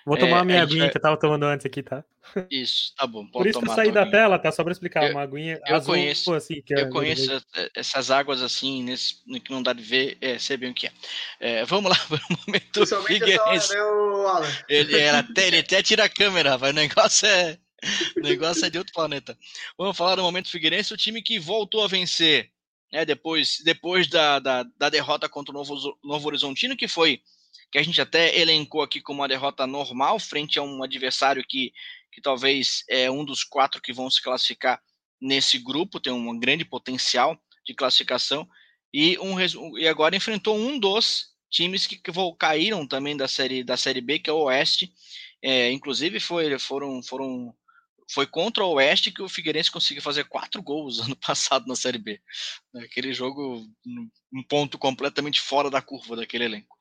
Vou tomar é, a minha aguinha vai... que eu tava tomando antes aqui, tá? Isso, tá bom. Por isso que eu saí da tela, tá? Só pra explicar, eu, uma aguinha eu azul, conheço, assim. Que é eu conheço essas águas assim, nesse, que não dá de ver, é, sei bem o que é. é vamos lá para o momento Figueirense. Hora, né, ele, era até, ele até tira a câmera, vai. O negócio é o negócio é de outro planeta. Vamos falar do momento Figueirense, o time que voltou a vencer né, depois, depois da, da, da, derrota contra o Novo, Novo Horizontino, que foi que a gente até elencou aqui como uma derrota normal frente a um adversário que, que talvez é um dos quatro que vão se classificar nesse grupo, tem um grande potencial de classificação, e, um, e agora enfrentou um dos times que, que caíram também da série, da série B, que é o Oeste. É, inclusive foi, foram, foram foi contra o Oeste que o Figueirense conseguiu fazer quatro gols ano passado na Série B. Aquele jogo, um ponto completamente fora da curva daquele elenco.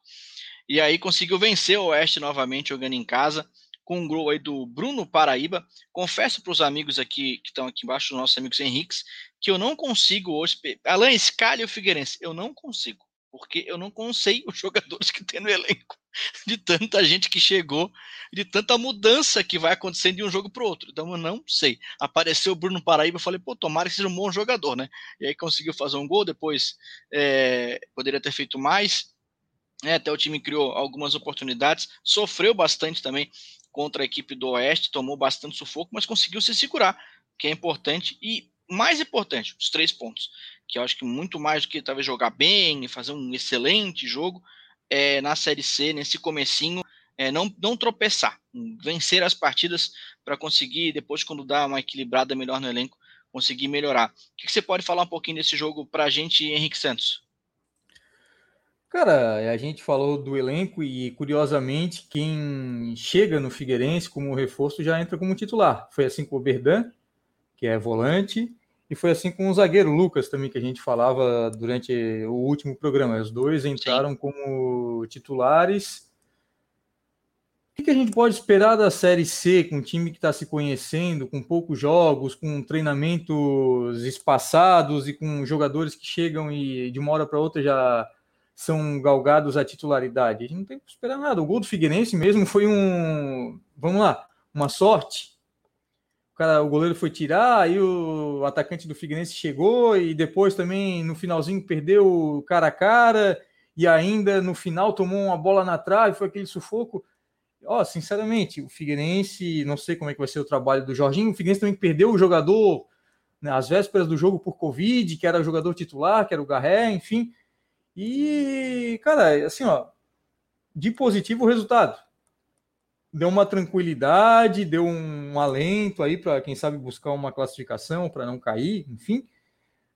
E aí conseguiu vencer o Oeste novamente jogando em casa, com um gol aí do Bruno Paraíba. Confesso para os amigos aqui que estão aqui embaixo, os nossos amigos Henriques, que eu não consigo hoje. Alan, escalhe o Figueirense. Eu não consigo, porque eu não sei os jogadores que tem no elenco de tanta gente que chegou, de tanta mudança que vai acontecendo de um jogo para o outro. Então eu não sei. Apareceu o Bruno Paraíba, eu falei, pô, tomara que seja um bom jogador, né? E aí conseguiu fazer um gol, depois é, poderia ter feito mais. É, até o time criou algumas oportunidades, sofreu bastante também contra a equipe do Oeste, tomou bastante sufoco, mas conseguiu se segurar, que é importante. E mais importante, os três pontos, que eu acho que muito mais do que talvez jogar bem e fazer um excelente jogo, é, na Série C, nesse comecinho, é, não, não tropeçar, vencer as partidas para conseguir, depois, quando dá uma equilibrada melhor no elenco, conseguir melhorar. O que, você pode falar um pouquinho desse jogo para a gente, Henrique Santos? Cara, a gente falou do elenco e, curiosamente, quem chega no Figueirense como reforço já entra como titular. Foi assim com o Berdan, que é volante, e foi assim com o zagueiro Lucas também, que a gente falava durante o último programa. Os dois entraram Sim. como titulares. O que a gente pode esperar da Série C, com um time que está se conhecendo, com poucos jogos, com treinamentos espaçados e com jogadores que chegam e de uma hora para outra já são galgados à titularidade? A gente não tem que esperar nada. O gol do Figueirense mesmo foi um, vamos lá, uma sorte cara, o goleiro foi tirar, aí o atacante do Figueirense chegou e depois também no finalzinho perdeu cara a cara e ainda no final tomou uma bola na trave, foi aquele sufoco. Ó, oh, sinceramente, o Figueirense, não sei como é que vai ser o trabalho do Jorginho, o Figueirense também perdeu o jogador né, às vésperas do jogo por Covid, que era o jogador titular, que era o Garré, enfim. E, cara, assim, ó, de positivo o resultado deu uma tranquilidade, deu um alento aí para quem sabe buscar uma classificação para não cair, enfim.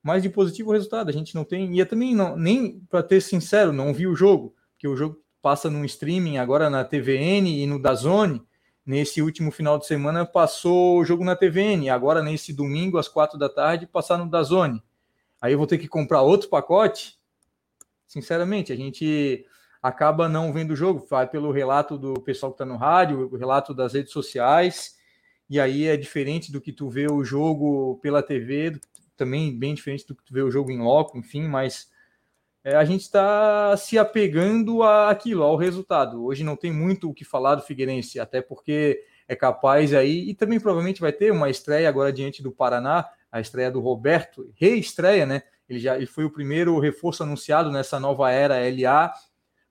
mas de positivo resultado. A gente não tem. E também, não, nem para ter sincero, não vi o jogo, porque o jogo passa no streaming agora na TVN e no Dazone. Nesse último final de semana passou o jogo na TVN, agora nesse domingo às quatro da tarde passar no Dazone. Aí eu vou ter que comprar outro pacote. Sinceramente, a gente acaba não vendo o jogo, pelo relato do pessoal que está no rádio, o relato das redes sociais, e aí é diferente do que tu vê o jogo pela TV, também bem diferente do que tu vê o jogo em loco, enfim, mas é, a gente está se apegando àquilo, ao resultado. Hoje não tem muito o que falar do Figueirense, até porque é capaz aí, e também provavelmente vai ter uma estreia agora diante do Paraná, a estreia do Roberto, reestreia, né? Ele já ele foi o primeiro reforço anunciado nessa nova era LA,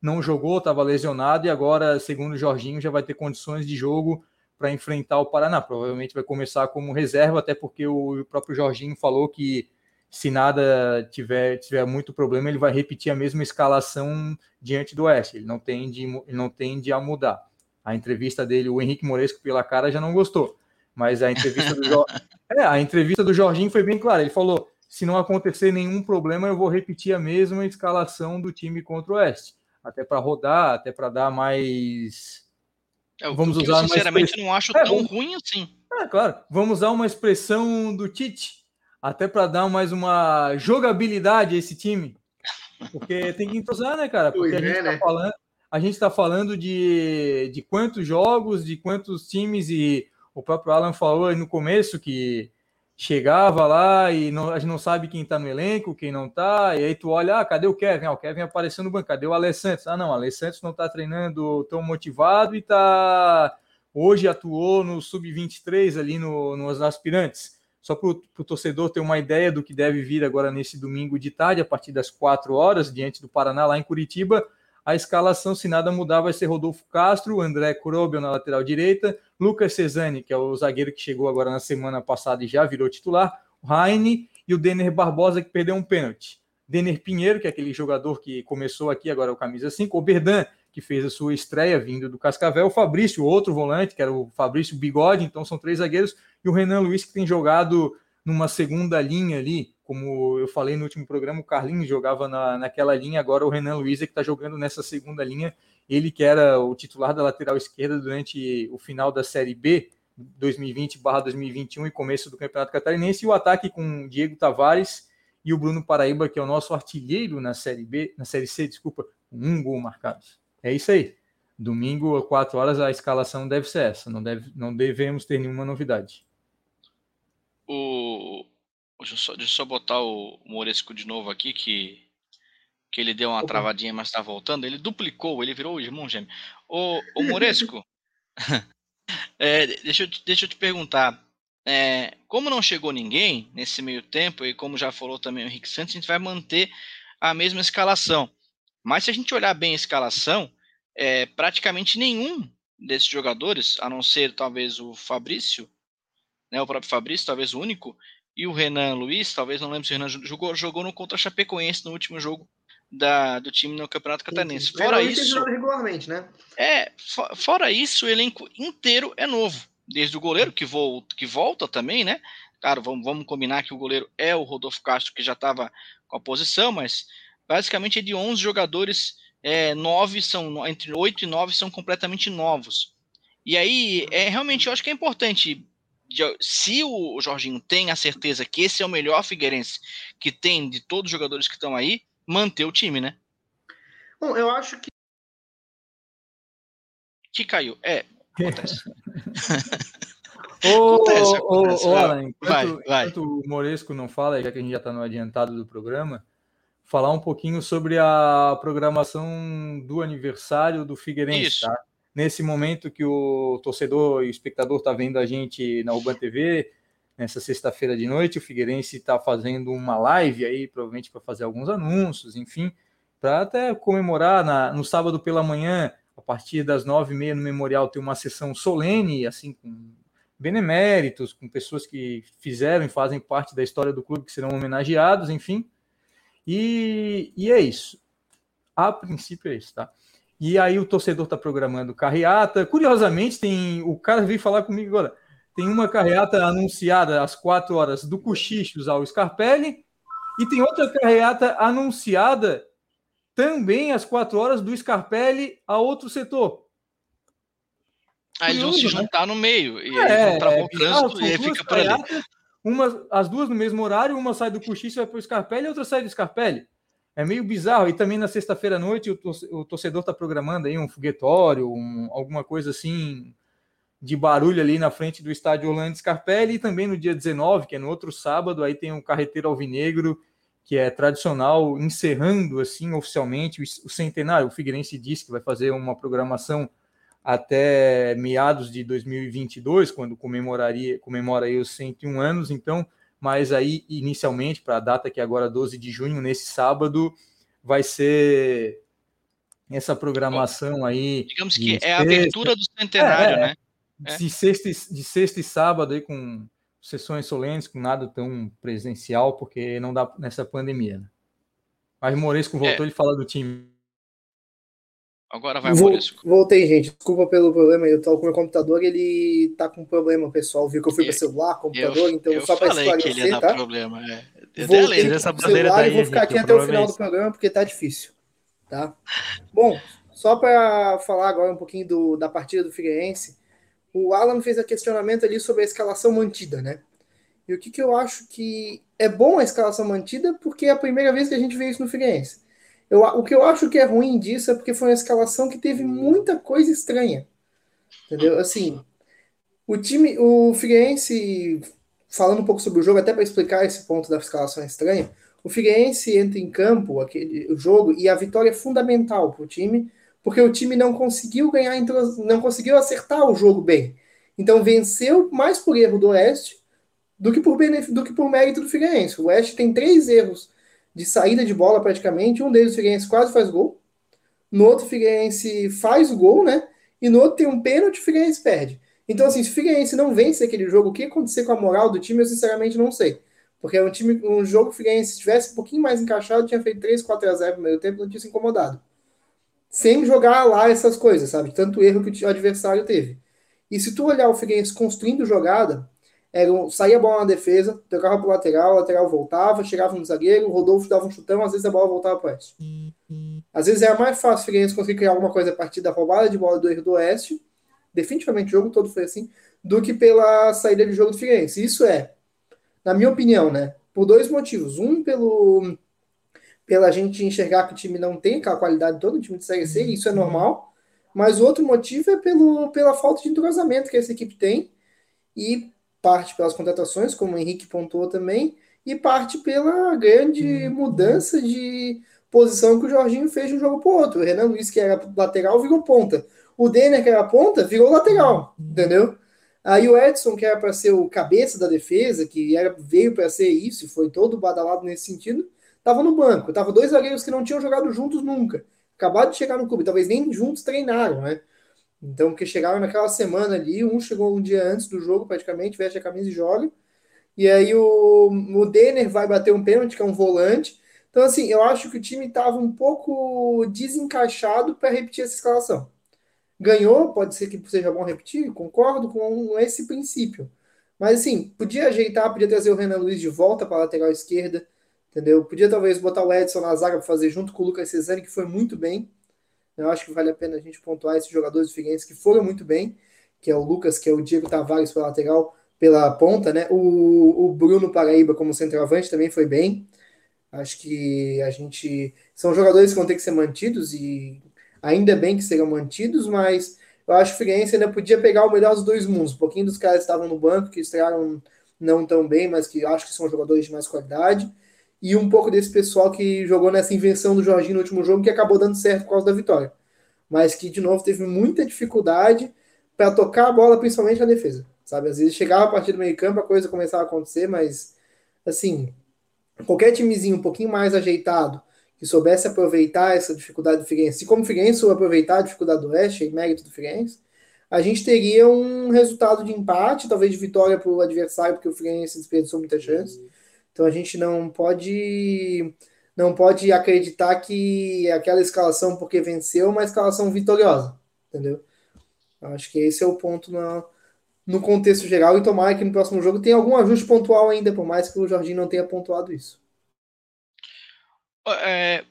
não jogou, estava lesionado e agora, segundo o Jorginho, já vai ter condições de jogo para enfrentar o Paraná. Provavelmente vai começar como reserva, até porque o próprio Jorginho falou que se nada tiver, tiver muito problema, ele vai repetir a mesma escalação diante do Oeste. Ele não tende, ele não tende a mudar. A entrevista dele, o Henrique Moresco, pela cara, já não gostou. Mas a entrevista do, jo... é, a entrevista do Jorginho foi bem clara. Ele falou: se não acontecer nenhum problema, eu vou repetir a mesma escalação do time contra o Oeste. Até para rodar, até para dar mais. É, vamos usar eu, sinceramente, não acho é, tão vamos... ruim assim. É, claro. Vamos usar uma expressão do Tite até para dar mais uma jogabilidade a esse time. Porque tem que entrosar, né, cara? Porque a gente está né? falando, a gente tá falando de, de quantos jogos, de quantos times, e o próprio Alan falou aí no começo que chegava lá e não, a gente não sabe quem tá no elenco, quem não tá, e aí tu olha, ah, cadê o Kevin? Ah, o Kevin apareceu no banco, cadê o Alessandro? Ah, não, o Alessandro não tá treinando tão motivado e tá hoje atuou no sub-23 ali no, nos aspirantes. Só para o torcedor ter uma ideia do que deve vir agora nesse domingo de tarde, a partir das 4 horas, diante do Paraná, lá em Curitiba. A escalação, se nada mudar, vai ser Rodolfo Castro, André Krobel na lateral direita, Lucas Cesani, que é o zagueiro que chegou agora na semana passada e já virou titular, o Heine e o Denner Barbosa, que perdeu um pênalti. Denner Pinheiro, que é aquele jogador que começou aqui, agora é o camisa 5, o Berdan, que fez a sua estreia vindo do Cascavel, o Fabrício, outro volante, que era o Fabrício Bigode, então são três zagueiros, e o Renan Luiz, que tem jogado numa segunda linha ali, como eu falei no último programa, o Carlinhos jogava na, naquela linha, agora o Renan Luiz é que está jogando nessa segunda linha, ele que era o titular da lateral esquerda durante o final da Série B, 2020-2021 e começo do Campeonato Catarinense, e o ataque com Diego Tavares e o Bruno Paraíba, que é o nosso artilheiro na Série B, na Série C, desculpa, um gol marcado. É isso aí. Domingo, 4 horas, a escalação deve ser essa. Não, deve, não devemos ter nenhuma novidade. O... Deixa eu, só, deixa eu só botar o Moresco de novo aqui, que, que ele deu uma travadinha, mas está voltando. Ele duplicou, ele virou o irmão gêmeo. O, o Moresco, é, deixa, eu, deixa eu te perguntar. É, como não chegou ninguém nesse meio tempo, e como já falou também o Henrique Santos, a gente vai manter a mesma escalação. Mas se a gente olhar bem a escalação, é, praticamente nenhum desses jogadores, a não ser talvez o Fabrício, né, o próprio Fabrício, talvez o único, e o Renan Luiz, talvez não lembro se o Renan jogou, jogou no contra Chapecoense no último jogo da, do time no Campeonato Catarinense. Fora isso, regularmente, né? É, fora isso, o elenco inteiro é novo, desde o goleiro que, volta, que volta também, né? Claro, vamos, vamos combinar que o goleiro é o Rodolfo Castro, que já estava com a posição, mas basicamente é de 11 jogadores, é, 9 são, entre 8 e 9 são completamente novos. E aí, é, realmente, eu acho que é importante, se o Jorginho tem a certeza que esse é o melhor Figueirense que tem de todos os jogadores que estão aí, manter o time, né? Bom, eu acho que. Que caiu. É, acontece. Ô, acontece, acontece. Ô, Alan, enquanto, vai, vai. enquanto o Moresco não fala, já que a gente já está no adiantado do programa, falar um pouquinho sobre a programação do aniversário do Figueirense, tá? Nesse momento que o torcedor e o espectador está vendo a gente na Urban TV, nessa sexta-feira de noite, o Figueirense está fazendo uma live aí, provavelmente para fazer alguns anúncios, enfim, para até comemorar na, no sábado pela manhã, a partir das nove e meia no Memorial, tem uma sessão solene, assim, com beneméritos, com pessoas que fizeram e fazem parte da história do clube que serão homenageados, enfim. E, e é isso. A princípio é isso, tá? E aí o torcedor está programando carreata. Curiosamente, tem o cara veio falar comigo agora. Tem uma carreata anunciada às quatro horas do Cochichos ao Scarpelli E tem outra carreata anunciada também às quatro horas do Scarpelli a outro setor. Ah, eles vão se né? juntar né? no meio e é, vão é, o trânsito e aí fica por ali. Uma, as duas no mesmo horário, uma sai do Cochicho e vai para o Scarpelli, e outra sai do Scarpelli. É meio bizarro. E também na sexta-feira à noite o, torcedor está programando aí um foguetório, um, alguma coisa assim de barulho ali na frente do estádio Orlando Scarpelli. E também no dia 19, que é no outro sábado, aí tem o Carreteiro Alvinegro, que é tradicional, encerrando assim oficialmente o, o centenário. O Figueirense disse que vai fazer uma programação até meados de 2022, quando comemoraria comemora aí os 101 anos. Então, mas aí inicialmente para a data que é agora 12 de junho, nesse sábado, vai ser essa programação aí. Digamos que é a abertura do centenário, é, é, né? É. De, sexta, de sexta e sábado aí com sessões solenes, com nada tão presencial, porque não dá nessa pandemia. Né? Mas Moresco voltou, é. ele fala do time. Agora vai Vol Moresco. Voltei, gente. Desculpa pelo problema. Eu tô com o meu computador, ele tá com problema, pessoal. Viu que eu fui para celular, computador, eu, então eu só para esclarecer, que ele ia tá? problema, é. Voltei essa bandeira daí, e vou ficar aqui até o final do programa, porque tá difícil. Tá? Bom, só para falar agora um pouquinho do, da partida do Figueirense, o Alan fez a questionamento ali sobre a escalação mantida, né? E o que, que eu acho que é bom a escalação mantida, porque é a primeira vez que a gente vê isso no Figueirense. Eu, o que eu acho que é ruim disso é porque foi uma escalação que teve muita coisa estranha. Entendeu? Assim, o time, o Figueirense, falando um pouco sobre o jogo, até para explicar esse ponto da escalação estranha, o Figueirense entra em campo, aquele, o jogo, e a vitória é fundamental para o time, porque o time não conseguiu ganhar, não conseguiu acertar o jogo bem. Então venceu mais por erro do Oeste do que por, do que por mérito do Figueirense. O Oeste tem três erros de saída de bola praticamente. Um deles o Figueirense quase faz gol. No outro, o Figueirense faz o gol, né? E no outro tem um pênalti, o Figueirense perde. Então, assim, se o Figueirense não vence aquele jogo, o que acontecer com a moral do time, eu sinceramente não sei. Porque é um time, um jogo que o Figueirense tivesse um pouquinho mais encaixado, tinha feito 3, 4 a 0 no meio tempo, não tinha se incomodado. Sem jogar lá essas coisas, sabe? Tanto erro que o adversário teve. E se tu olhar o Figueirense construindo jogada, era um, saía a bola na defesa, tocava pro lateral, o lateral voltava, chegava no zagueiro, o Rodolfo dava um chutão, às vezes a bola voltava para o Oeste. Às vezes era mais fácil o Figueirense conseguir criar alguma coisa a partir da roubada de bola do erro do Oeste, definitivamente o jogo todo foi assim, do que pela saída de jogo do Figueirense. Isso é, na minha opinião, né, por dois motivos. Um, pelo pela gente enxergar que o time não tem aquela qualidade toda, o time de Série C, isso é normal, mas o outro motivo é pelo, pela falta de entrosamento que essa equipe tem e parte pelas contratações, como o Henrique pontuou também, e parte pela grande uhum. mudança de posição que o Jorginho fez de um jogo para o outro. O Renan Luiz, que era lateral, virou ponta. O Denner, que era ponta, virou lateral, uhum. entendeu? Aí o Edson, que era para ser o cabeça da defesa, que era, veio para ser isso, e foi todo badalado nesse sentido, estava no banco. Tava dois zagueiros que não tinham jogado juntos nunca. Acabado de chegar no clube, talvez nem juntos treinaram, né? Então, que chegaram naquela semana ali, um chegou um dia antes do jogo, praticamente, veste a camisa e joga. E aí o, o Denner vai bater um pênalti, que é um volante. Então, assim, eu acho que o time estava um pouco desencaixado para repetir essa escalação. Ganhou, pode ser que seja bom repetir, concordo com esse princípio. Mas, assim, podia ajeitar, podia trazer o Renan Luiz de volta para a lateral esquerda, entendeu? Podia talvez botar o Edson na zaga para fazer junto com o Lucas Cesani, que foi muito bem. Eu acho que vale a pena a gente pontuar esses jogadores do Figueirense que foram muito bem, que é o Lucas, que é o Diego Tavares pela lateral, pela ponta, né? O, o Bruno Paraíba como centroavante também foi bem. Acho que a gente são jogadores que vão ter que ser mantidos e ainda bem que serão mantidos, mas eu acho que o Figueirense ainda podia pegar o melhor dos dois mundos. Um pouquinho dos caras que estavam no banco, que estrearam não tão bem, mas que acho que são jogadores de mais qualidade e um pouco desse pessoal que jogou nessa invenção do Jorginho no último jogo, que acabou dando certo por causa da vitória. Mas que, de novo, teve muita dificuldade para tocar a bola, principalmente na defesa. Sabe? Às vezes chegava a partir do meio campo, a coisa começava a acontecer, mas, assim, qualquer timezinho um pouquinho mais ajeitado, que soubesse aproveitar essa dificuldade do Figueirense, se como o Figueirense soube aproveitar a dificuldade do Oeste, e mérito do Figueirense, a gente teria um resultado de empate, talvez de vitória para o adversário, porque o Figueirense desperdiçou muita chance então a gente não pode não pode acreditar que aquela escalação porque venceu é uma escalação vitoriosa, entendeu? Acho que esse é o ponto na, no contexto geral e tomara que no próximo jogo tenha algum ajuste pontual ainda, por mais que o Jorginho não tenha pontuado isso. É,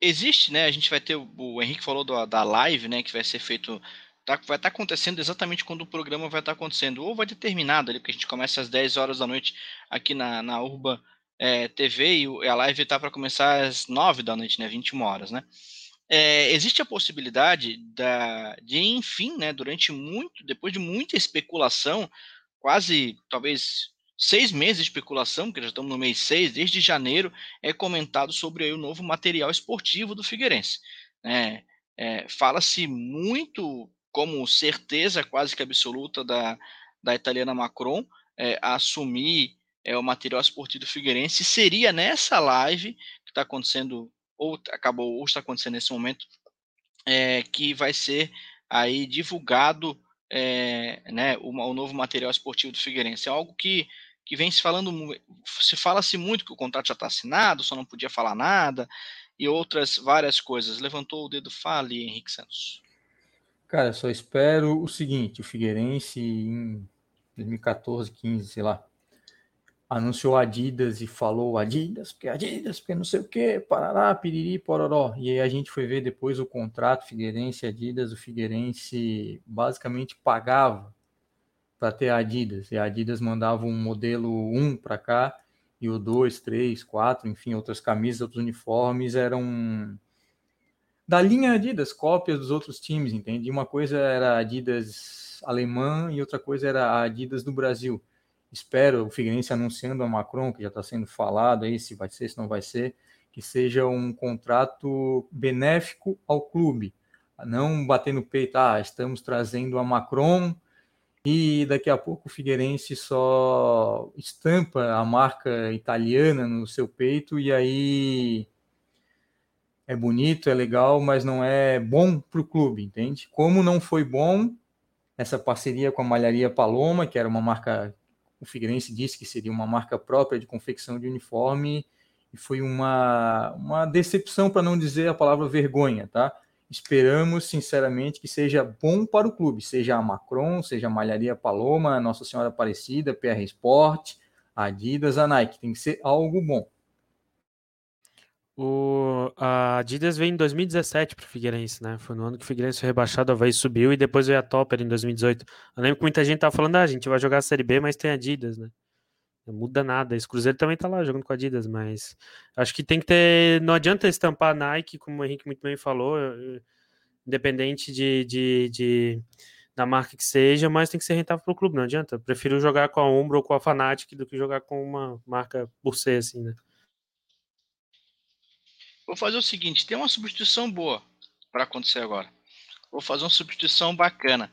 existe, né? A gente vai ter o, o Henrique falou do, da live, né? Que vai ser feito. Tá, vai estar tá acontecendo exatamente quando o programa vai estar tá acontecendo. Ou vai ter terminado ali, porque a gente começa às 10 horas da noite aqui na, na Urba é, TV e a live está para começar às 9 da noite, né? 21 horas, né? É, existe a possibilidade da, de, enfim, né, durante muito, depois de muita especulação, quase talvez seis meses de especulação, que já estamos no mês 6, desde janeiro, é comentado sobre aí, o novo material esportivo do Figueirense. É, é, Fala-se muito como certeza quase que absoluta da, da italiana Macron é, a assumir é, o material esportivo do Figueirense. Seria nessa live que está acontecendo, ou acabou, ou está acontecendo nesse momento, é, que vai ser aí divulgado é, né, o, o, novo material esportivo do Figueirense. É algo que que vem se falando, se fala-se muito que o contrato já está assinado, só não podia falar nada, e outras várias coisas. Levantou o dedo, fale, Henrique Santos. Cara, só espero o seguinte: o Figueirense em 2014, 15, sei lá, anunciou Adidas e falou Adidas, porque Adidas, porque não sei o que, parará, piriri, pororó. E aí a gente foi ver depois o contrato Figueirense Adidas, o Figueirense basicamente pagava para ter Adidas. E a Adidas mandava um modelo 1 para cá e o 2, 3, 4, enfim, outras camisas, outros uniformes eram da linha Adidas, cópias dos outros times, entende? Uma coisa era a Adidas alemã e outra coisa era a Adidas do Brasil. Espero o Figueirense anunciando a Macron, que já está sendo falado aí, se vai ser, se não vai ser, que seja um contrato benéfico ao clube. Não bater no peito, ah, estamos trazendo a Macron e daqui a pouco o Figueirense só estampa a marca italiana no seu peito e aí é bonito, é legal, mas não é bom para o clube, entende? Como não foi bom essa parceria com a Malharia Paloma, que era uma marca, o Figueirense disse que seria uma marca própria de confecção de uniforme, e foi uma, uma decepção, para não dizer a palavra vergonha, tá? Esperamos, sinceramente, que seja bom para o clube, seja a Macron, seja a Malharia Paloma, Nossa Senhora Aparecida, PR Sport, Adidas, a Nike. Tem que ser algo bom. O, a Adidas veio em 2017 para o Figueirense, né? Foi no ano que o Figueirense foi rebaixado, a Havaí subiu e depois veio a Topper em 2018. Eu lembro que muita gente tava falando, ah, a gente vai jogar a Série B, mas tem Adidas, né? Não muda nada. Esse Cruzeiro também tá lá jogando com a Adidas, mas acho que tem que ter. Não adianta estampar Nike, como o Henrique muito bem falou, independente de, de, de da marca que seja, mas tem que ser rentável para o clube, não adianta. Eu prefiro jogar com a Umbro ou com a Fanatic do que jogar com uma marca por ser assim, né? Vou fazer o seguinte: tem uma substituição boa para acontecer agora. Vou fazer uma substituição bacana.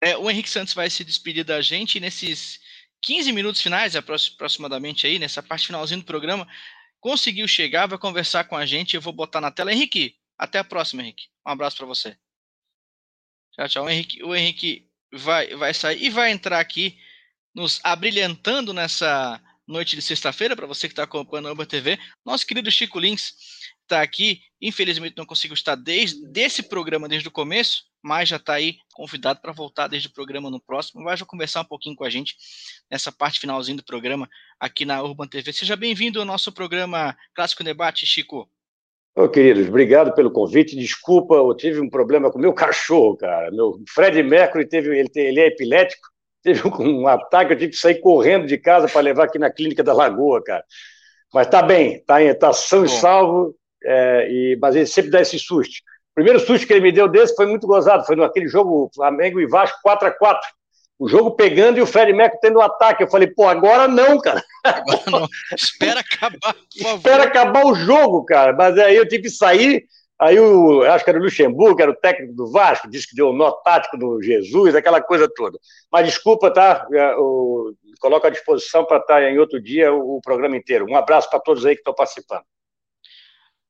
É, o Henrique Santos vai se despedir da gente nesses 15 minutos finais, aproximadamente aí, nessa parte finalzinha do programa, conseguiu chegar, vai conversar com a gente, eu vou botar na tela. Henrique, até a próxima, Henrique. Um abraço para você. Tchau, tchau. O Henrique, o Henrique vai, vai sair e vai entrar aqui, nos abrilhantando nessa noite de sexta-feira, para você que está acompanhando a Uber TV. Nosso querido Chico Lins está aqui. Infelizmente não conseguiu estar desde desse programa desde o começo, mas já está aí convidado para voltar desde o programa no próximo. Vai já conversar um pouquinho com a gente nessa parte finalzinha do programa aqui na Urban TV. Seja bem-vindo ao nosso programa Clássico Debate, Chico. Ô, queridos, obrigado pelo convite. Desculpa, eu tive um problema com meu cachorro, cara. Meu Fred Mercury teve, ele, ele é epilético, teve um ataque, eu tive que sair correndo de casa para levar aqui na clínica da Lagoa, cara. Mas tá bem, tá, tá são e salvo, é, e, mas ele sempre dá esse susto. O primeiro susto que ele me deu desse foi muito gozado, foi naquele jogo Flamengo e Vasco 4 a 4 o jogo pegando e o Fred Mercury tendo um ataque. Eu falei, pô, agora não, cara. Agora não. Espera acabar, por favor. Espera acabar o jogo, cara. Mas aí eu tive que sair. Aí o, acho que era o Luxemburgo, era o técnico do Vasco, disse que deu um nó tático do Jesus, aquela coisa toda. Mas desculpa, tá? Eu, é, coloco à disposição para estar em outro dia o, o programa inteiro. Um abraço para todos aí que estão participando.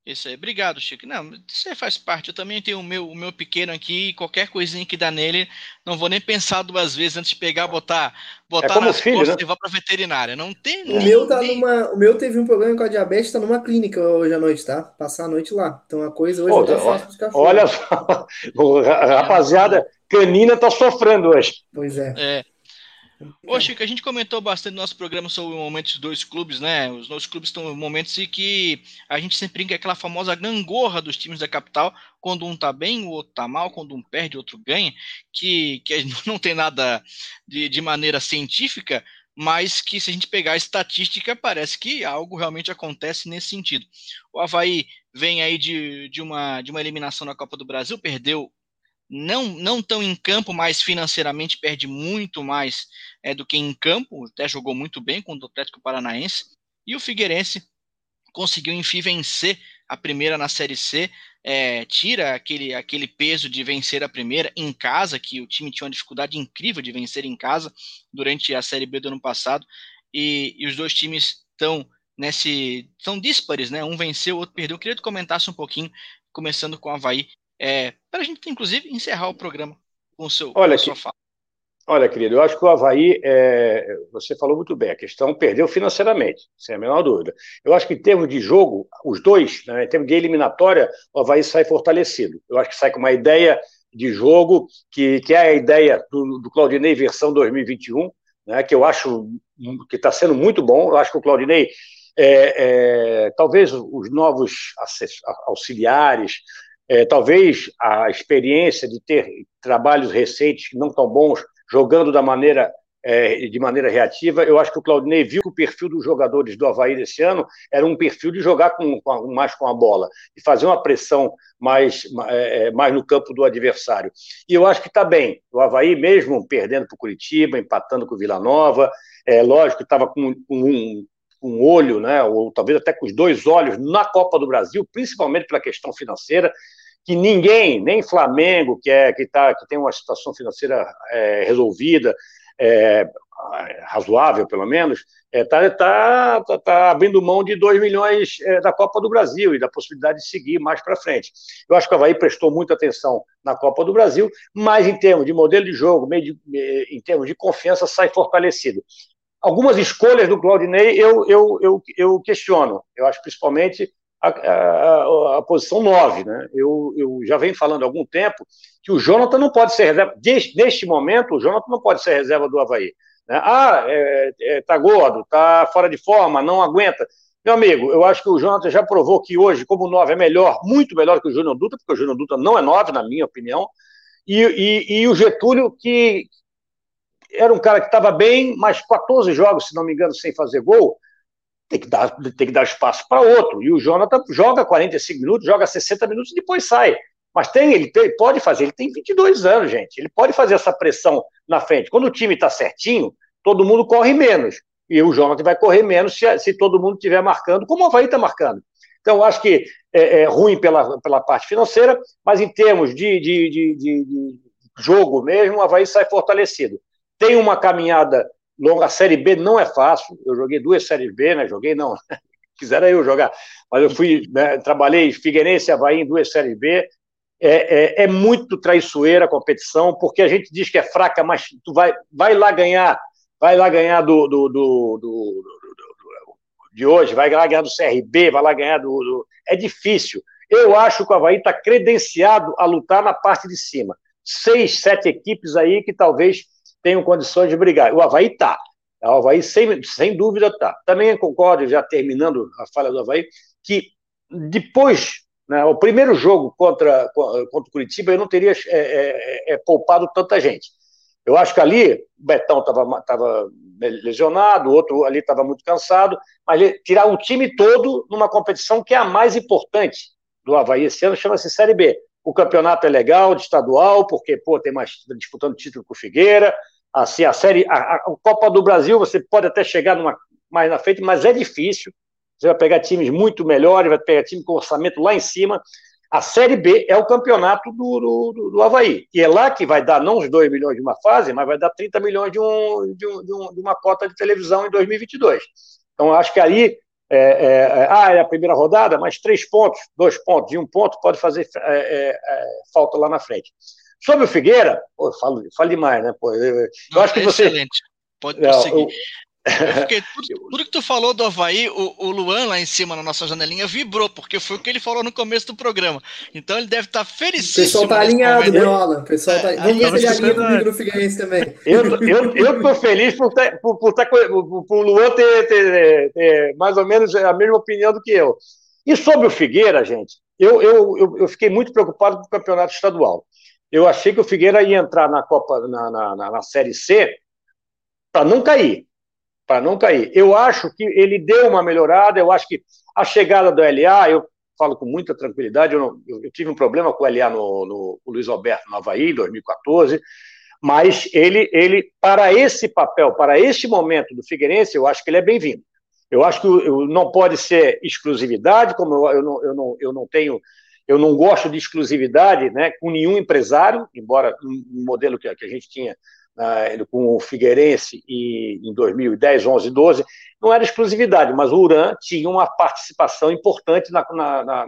Isso aí, obrigado, Chico. Não, você faz parte. Eu também tenho o meu, o meu pequeno aqui, qualquer coisinha que dá nele, não vou nem pensar duas vezes antes de pegar, botar, botar é nas filho, costas né? e levar para veterinária. Não tem. O meu tá nem... numa, o meu teve um problema com a diabetes, está numa clínica hoje à noite, tá? Passar a noite lá. Então a coisa hoje Pô, eu faço café. Olha só, rapaziada, canina tá sofrendo hoje. Pois é. É. Ô, Chico, a gente comentou bastante no nosso programa sobre o momento dos dois clubes, né? Os nossos clubes estão em momentos em que a gente sempre brinca aquela famosa gangorra dos times da capital, quando um tá bem, o outro tá mal, quando um perde, o outro ganha, que, que não tem nada de, de maneira científica, mas que se a gente pegar a estatística, parece que algo realmente acontece nesse sentido. O Havaí vem aí de, de, uma, de uma eliminação na Copa do Brasil, perdeu não, não tão em campo, mas financeiramente perde muito mais é, do que em campo, até jogou muito bem contra o Atlético Paranaense, e o Figueirense conseguiu, enfim, vencer a primeira na Série C, é, tira aquele, aquele peso de vencer a primeira em casa, que o time tinha uma dificuldade incrível de vencer em casa durante a Série B do ano passado, e, e os dois times estão nesse. são díspares, né? Um venceu, o outro perdeu. Eu queria que tu comentasse um pouquinho, começando com o Havaí, é, para a gente, inclusive, encerrar o programa com o seu Olha, com fala. Olha, querido, eu acho que o Havaí, é, você falou muito bem, a questão perdeu financeiramente, sem a menor dúvida. Eu acho que em termos de jogo, os dois, né, em termos de eliminatória, o Havaí sai fortalecido. Eu acho que sai com uma ideia de jogo, que, que é a ideia do, do Claudinei versão 2021, né, que eu acho que está sendo muito bom. Eu acho que o Claudinei, é, é, talvez os novos auxiliares, é, talvez a experiência de ter trabalhos recentes não tão bons, jogando da maneira é, de maneira reativa. Eu acho que o Claudinei viu que o perfil dos jogadores do Havaí desse ano era um perfil de jogar com, com mais com a bola, e fazer uma pressão mais, é, é, mais no campo do adversário. E eu acho que está bem. O Havaí, mesmo perdendo para o Curitiba, empatando com o Vila Nova, é, lógico que estava com, com um, um olho, né, ou talvez até com os dois olhos na Copa do Brasil, principalmente pela questão financeira que ninguém, nem Flamengo, que, é, que, tá, que tem uma situação financeira é, resolvida, é, razoável pelo menos, está é, tá, tá, tá, tá, abrindo mão de 2 milhões é, da Copa do Brasil e da possibilidade de seguir mais para frente. Eu acho que o Havaí prestou muita atenção na Copa do Brasil, mas em termos de modelo de jogo, de, em termos de confiança, sai fortalecido. Algumas escolhas do Claudinei eu, eu, eu, eu questiono. Eu acho principalmente a, a, a, posição 9. Né? Eu, eu já venho falando há algum tempo que o Jonathan não pode ser reserva. Neste momento, o Jonathan não pode ser reserva do Havaí. Né? Ah, é, é, tá gordo, tá fora de forma, não aguenta. Meu amigo, eu acho que o Jonathan já provou que hoje, como 9, é melhor, muito melhor que o Júnior Dutra, porque o Júnior Dutra não é 9, na minha opinião. E, e, e o Getúlio, que era um cara que estava bem, mas 14 jogos, se não me engano, sem fazer gol, tem que dar, tem que dar espaço para outro. E o Jonathan joga 45 minutos, joga 60 minutos e depois sai. Mas tem, ele tem, pode fazer, ele tem 22 anos, gente. Ele pode fazer essa pressão na frente. Quando o time está certinho, todo mundo corre menos. E o Jonathan vai correr menos se, se todo mundo estiver marcando, como o Havaí está marcando. Então, acho que é, é, ruim pela, pela parte financeira, mas em termos de, de, de, de jogo mesmo, o Havaí sai fortalecido. Tem uma caminhada longa. A Série B não é fácil. Eu joguei duas Séries B, né? Joguei não. Quisera eu jogar. Mas eu fui, né, trabalhei Figueirense e Havaí em duas Séries B. É, é, é, muito traiçoeira a competição, porque a gente diz que é fraca, mas tu vai, vai lá ganhar, vai lá ganhar do, do, do, do de hoje, vai lá ganhar do CRB, vai lá ganhar do. É difícil. Eu acho que o Havaí está credenciado a lutar na parte de cima. Seis, sete equipes aí que talvez tenham condições de brigar. O Havaí está. O Havaí, sem, sem dúvida, está. Também concordo, já terminando a fala do Havaí, que depois, né, o primeiro jogo contra, contra o Curitiba, eu não teria é, é, é, poupado tanta gente. Eu acho que ali o Betão estava lesionado, o outro ali estava muito cansado, mas tirar o time todo numa competição que é a mais importante do Havaí esse ano, chama-se Série B. O campeonato é legal, de estadual, porque pô, tem mais disputando título com o Figueira. Assim, a série, a, a, Copa do Brasil, você pode até chegar numa, mais na frente, mas é difícil. Você vai pegar times muito melhores, vai pegar time com orçamento lá em cima. A Série B é o campeonato do, do, do Havaí. E é lá que vai dar não os 2 milhões de uma fase, mas vai dar 30 milhões de, um, de, um, de uma cota de televisão em 2022. Então, acho que aí é, é, é, ah, é a primeira rodada, mas três pontos, dois pontos e um ponto pode fazer é, é, é falta lá na frente. Sobre o Figueira, pô, eu falo, falo demais, né? Pô, eu, eu Não, acho que você. Excelente. Pode prosseguir. Tudo, tudo, que tu falou do Havaí, o, o, Luan lá em cima na nossa janelinha vibrou, porque foi o que ele falou no começo do programa. Então ele deve estar tá feliz. O pessoal tá alinhado, né, Alan? pessoal tá... É, Vamos ver se ele alinha comigo no Figueirense também. Eu, eu, eu tô feliz por, ter, por, por, ter, por, por o Luan ter, ter, ter, mais ou menos a mesma opinião do que eu. E sobre o Figueira, gente, eu, eu, eu, eu fiquei muito preocupado com o campeonato estadual. Eu achei que o Figueira ia entrar na Copa, na, na, na, Série C, para não cair para não cair. Eu acho que ele deu uma melhorada, eu acho que a chegada do LA, eu falo com muita tranquilidade, eu, não, eu, eu tive um problema com o LA no, no, no Luiz Alberto no Havaí, em 2014, mas ele, ele, para esse papel, para este momento do Figueirense, eu acho que ele é bem-vindo. Eu acho que não pode ser exclusividade, como eu, eu, não, eu, não, eu não tenho, eu não gosto de exclusividade né, com nenhum empresário, embora um modelo que, que a gente tinha uh, com o Figueirense e, em 2010, 11, 12, não era exclusividade, mas o Uran tinha uma participação importante na, na,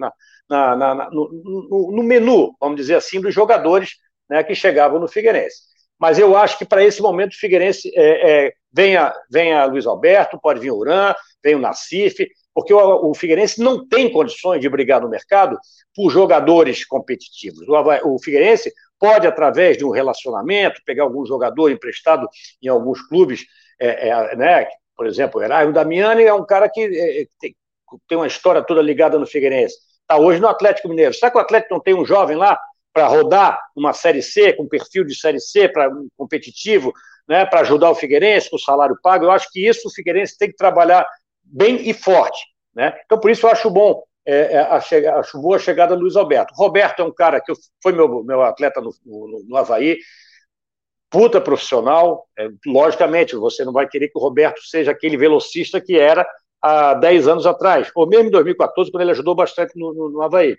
na, no, no, menu, vamos dizer assim, dos jogadores né, que chegavam no Figueirense. Mas eu acho que para esse momento o Figueirense é, é, venha, venha Luiz Alberto, pode vir o Uran, vem o Nacife, porque o, o, Figueirense não tem condições de brigar no mercado por jogadores competitivos. O, o Figueirense pode, através de um relacionamento, pegar algum jogador emprestado em alguns clubes, é, é, né? por exemplo, o Eraio Damiani é um cara que é, tem, tem, uma história toda ligada no Figueirense. Está hoje no Atlético Mineiro. Será que o Atlético não tem um jovem lá para rodar uma Série C, com perfil de Série C, para um competitivo, né, para ajudar o Figueirense com o salário pago? Eu acho que isso o Figueirense tem que trabalhar bem e forte. Né? Então, por isso eu acho bom é, é, a, chega, a boa chegada do Luiz Alberto. Roberto é um cara que foi meu, meu atleta no, no, no Havaí, puta profissional. É, logicamente, você não vai querer que o Roberto seja aquele velocista que era há 10 anos atrás, ou mesmo em 2014, quando ele ajudou bastante no, no, no Havaí.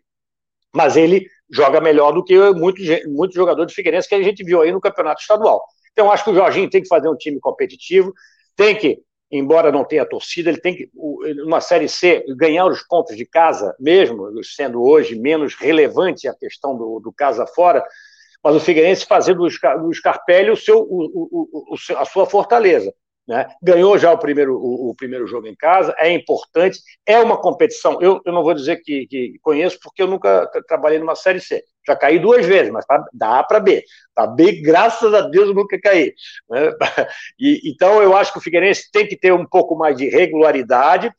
Mas ele joga melhor do que muitos muito jogadores de Figueirense que a gente viu aí no campeonato estadual. Então, acho que o Jorginho tem que fazer um time competitivo, tem que embora não tenha torcida, ele tem que, numa Série C, ganhar os pontos de casa, mesmo sendo hoje menos relevante a questão do, do casa fora, mas o Figueirense fazer do, Scarpelli o seu, o, o, a sua fortaleza. Né? Ganhou já o primeiro, o, primeiro jogo em casa, é importante, é uma competição. Eu, eu não vou dizer que, que conheço, porque eu nunca trabalhei numa Série C. Já caí duas vezes, mas tá, dá para B. Para B, graças a Deus, eu nunca caí. Né? E, então, eu acho que o Figueirense tem que ter um pouco mais de regularidade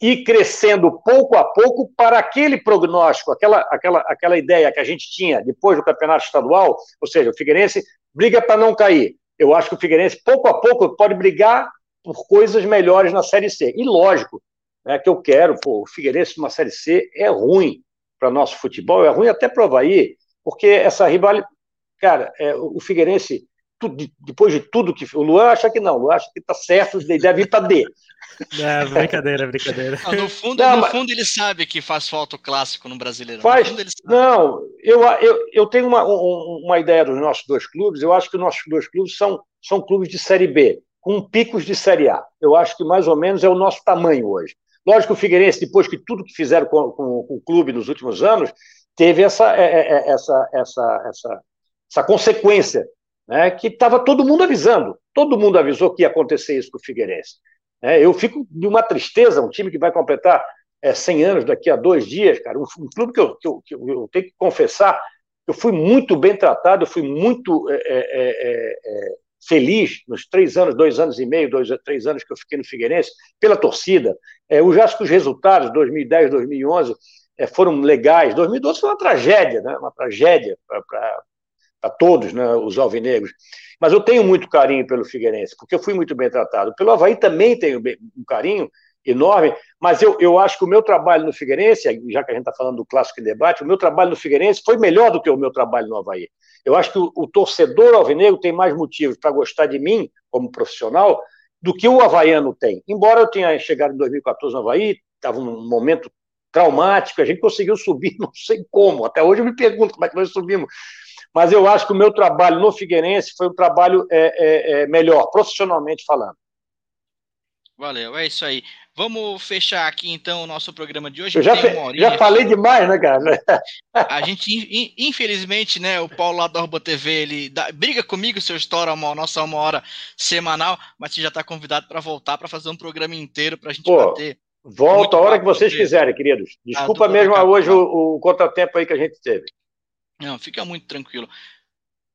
e crescendo pouco a pouco para aquele prognóstico, aquela, aquela, aquela ideia que a gente tinha depois do campeonato estadual, ou seja, o Figueirense briga para não cair eu acho que o Figueirense, pouco a pouco, pode brigar por coisas melhores na Série C. E lógico, né, que eu quero, pô, o Figueirense numa Série C é ruim para nosso futebol, é ruim até para o Havaí, porque essa rivalidade. Cara, é, o Figueirense tudo, depois de tudo que. O Luan acha que não, o Luan acha que está certo, deve ir para D. É, brincadeira, brincadeira. Não, no fundo, não, no fundo ele sabe que faz falta o clássico no brasileiro. Faz, no não, eu, eu, eu tenho uma, uma ideia dos nossos dois clubes, eu acho que os nossos dois clubes são, são clubes de Série B, com picos de Série A. Eu acho que mais ou menos é o nosso tamanho hoje. Lógico que o Figueirense, depois que tudo que fizeram com, com, com o clube nos últimos anos, teve essa, é, é, é, essa, essa, essa, essa consequência né, que estava todo mundo avisando. Todo mundo avisou que ia acontecer isso com o Figueirense. É, eu fico de uma tristeza, um time que vai completar é, 100 anos daqui a dois dias, cara, um, um clube que eu, que, eu, que eu, tenho que confessar, eu fui muito bem tratado, eu fui muito é, feliz nos três anos, dois anos e meio, dois, três anos que eu fiquei no Figueirense, pela torcida. É, eu acho que os resultados, 2010, 2011, foram legais. 2012 foi uma tragédia, né? uma tragédia para todos, né, os alvinegros. Mas eu tenho muito carinho pelo Figueirense, porque eu fui muito bem tratado. Pelo Havaí também tenho um carinho enorme, mas eu, eu acho que o meu trabalho no Figueirense, já que a gente está falando do clássico em debate, o meu trabalho no Figueirense foi melhor do que o meu trabalho no Havaí. Eu acho que o, o torcedor alvinegro tem mais motivos para gostar de mim como profissional do que o havaiano tem. Embora eu tenha chegado em 2014 no Havaí, estava um momento traumático, a gente conseguiu subir, não sei como. Até hoje eu me pergunto como é que nós subimos mas eu acho que o meu trabalho no Figueirense foi um trabalho é, é, é melhor, profissionalmente falando. Valeu, é isso aí. Vamos fechar aqui então o nosso programa de hoje. Eu já, já falei demais, né, cara? A gente, infelizmente, né, o Paulo lá da Urba TV, ele dá, briga comigo se eu estouro a nossa uma hora semanal, mas você já está convidado para voltar para fazer um programa inteiro para a gente Pô, bater. Volta a hora que vocês quiserem, queridos. Desculpa ah, mesmo hoje o, o contratempo aí que a gente teve. Não, fica muito tranquilo.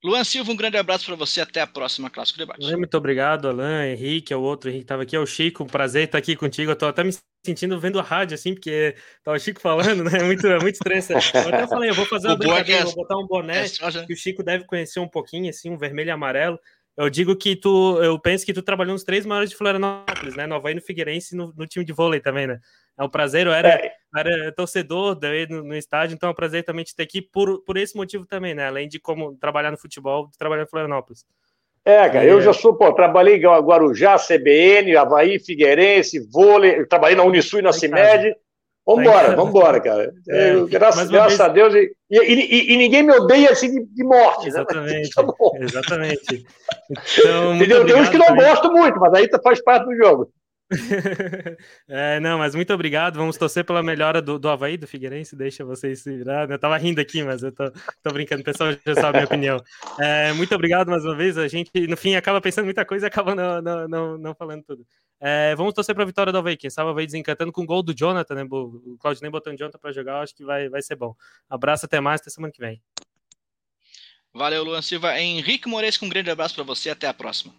Luan Silva, um grande abraço para você. Até a próxima Clássico Debate. Muito obrigado, Alan, Henrique, é o outro Henrique estava aqui, é o Chico. Prazer estar aqui contigo. Eu tô até me sentindo vendo a rádio, assim, porque tá o Chico falando, né? É muito, é muito estranho. Eu até falei, eu vou fazer uma brincadeira, é... vou botar um boné é que o Chico deve conhecer um pouquinho, assim, um vermelho e amarelo. Eu digo que tu, eu penso que tu trabalhou nos três maiores de Florianópolis, né? Nova no Figueirense no, no time de vôlei também, né? É um prazer, eu era, é. era torcedor daí no, no, estádio, então é um prazer também te ter aqui por, por esse motivo também, né? Além de como trabalhar no futebol, trabalhar em Florianópolis. É, cara, eu já sou, pô, trabalhei em Guarujá, CBN, Havaí, Figueirense, vôlei, trabalhei na Unisul e na CIMED. Vambora, tá vambora, cara. É, eu, graças, graças vez... a Deus. E, e, e, e, ninguém me odeia assim de, de morte. Exatamente. Né? Tá exatamente. Então, Entendeu? Tem uns que não também. gosto muito, mas aí faz parte do jogo. é, não, mas muito obrigado. Vamos torcer pela melhora do, do Havaí, do Figueirense. Deixa vocês se virar. Eu tava rindo aqui, mas eu tô, tô brincando. O pessoal já sabe a minha opinião. É, muito obrigado mais uma vez. A gente, no fim, acaba pensando muita coisa e acaba não, não, não, não falando tudo. É, vamos torcer para a vitória do Havaí. Quem sabe o Havaí desencantando com o gol do Jonathan, né? O Claudinei botando Jonathan para jogar. Acho que vai, vai ser bom. Abraço, até mais. Até semana que vem. Valeu, Luan Silva. Henrique Moreira, um grande abraço para você. Até a próxima.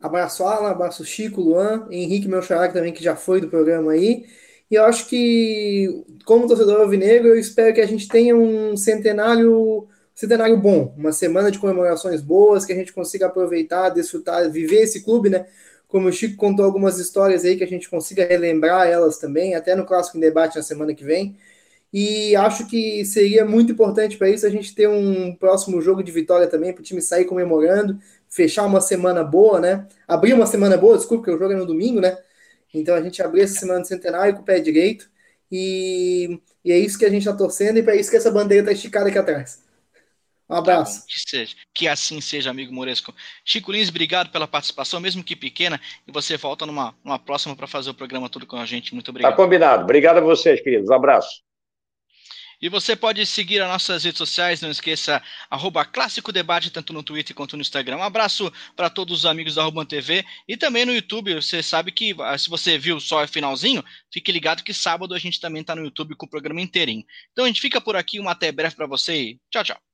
Abraço Alan, abraço Chico, Luan, Henrique, meu xará, também, que já foi do programa aí. E eu acho que, como torcedor alvinegro, eu espero que a gente tenha um centenário, centenário bom, uma semana de comemorações boas, que a gente consiga aproveitar, desfrutar, viver esse clube, né? Como o Chico contou algumas histórias aí, que a gente consiga relembrar elas também, até no Clássico em Debate na semana que vem. E acho que seria muito importante para isso a gente ter um próximo jogo de vitória também, para o time sair comemorando, fechar uma semana boa, né? Abrir uma semana boa, desculpa, porque o jogo é no domingo, né? Então a gente abrir essa semana de centenário com o pé direito. E, e é isso que a gente está torcendo, e para isso que essa bandeira está esticada aqui atrás. Um abraço. Tá que, seja, que assim seja, amigo Moresco. Chico Lins, obrigado pela participação, mesmo que pequena, e você volta numa, numa próxima para fazer o programa tudo com a gente. Muito obrigado. Tá combinado. Obrigado a vocês, queridos. Um abraço. E você pode seguir as nossas redes sociais, não esqueça, arroba Clássico Debate, tanto no Twitter quanto no Instagram. Um abraço para todos os amigos da Ruban TV e também no YouTube. Você sabe que, ah, se você viu só o finalzinho, fique ligado que sábado a gente também está no YouTube com o programa inteirinho. Então a gente fica por aqui, uma até breve para você e tchau, tchau.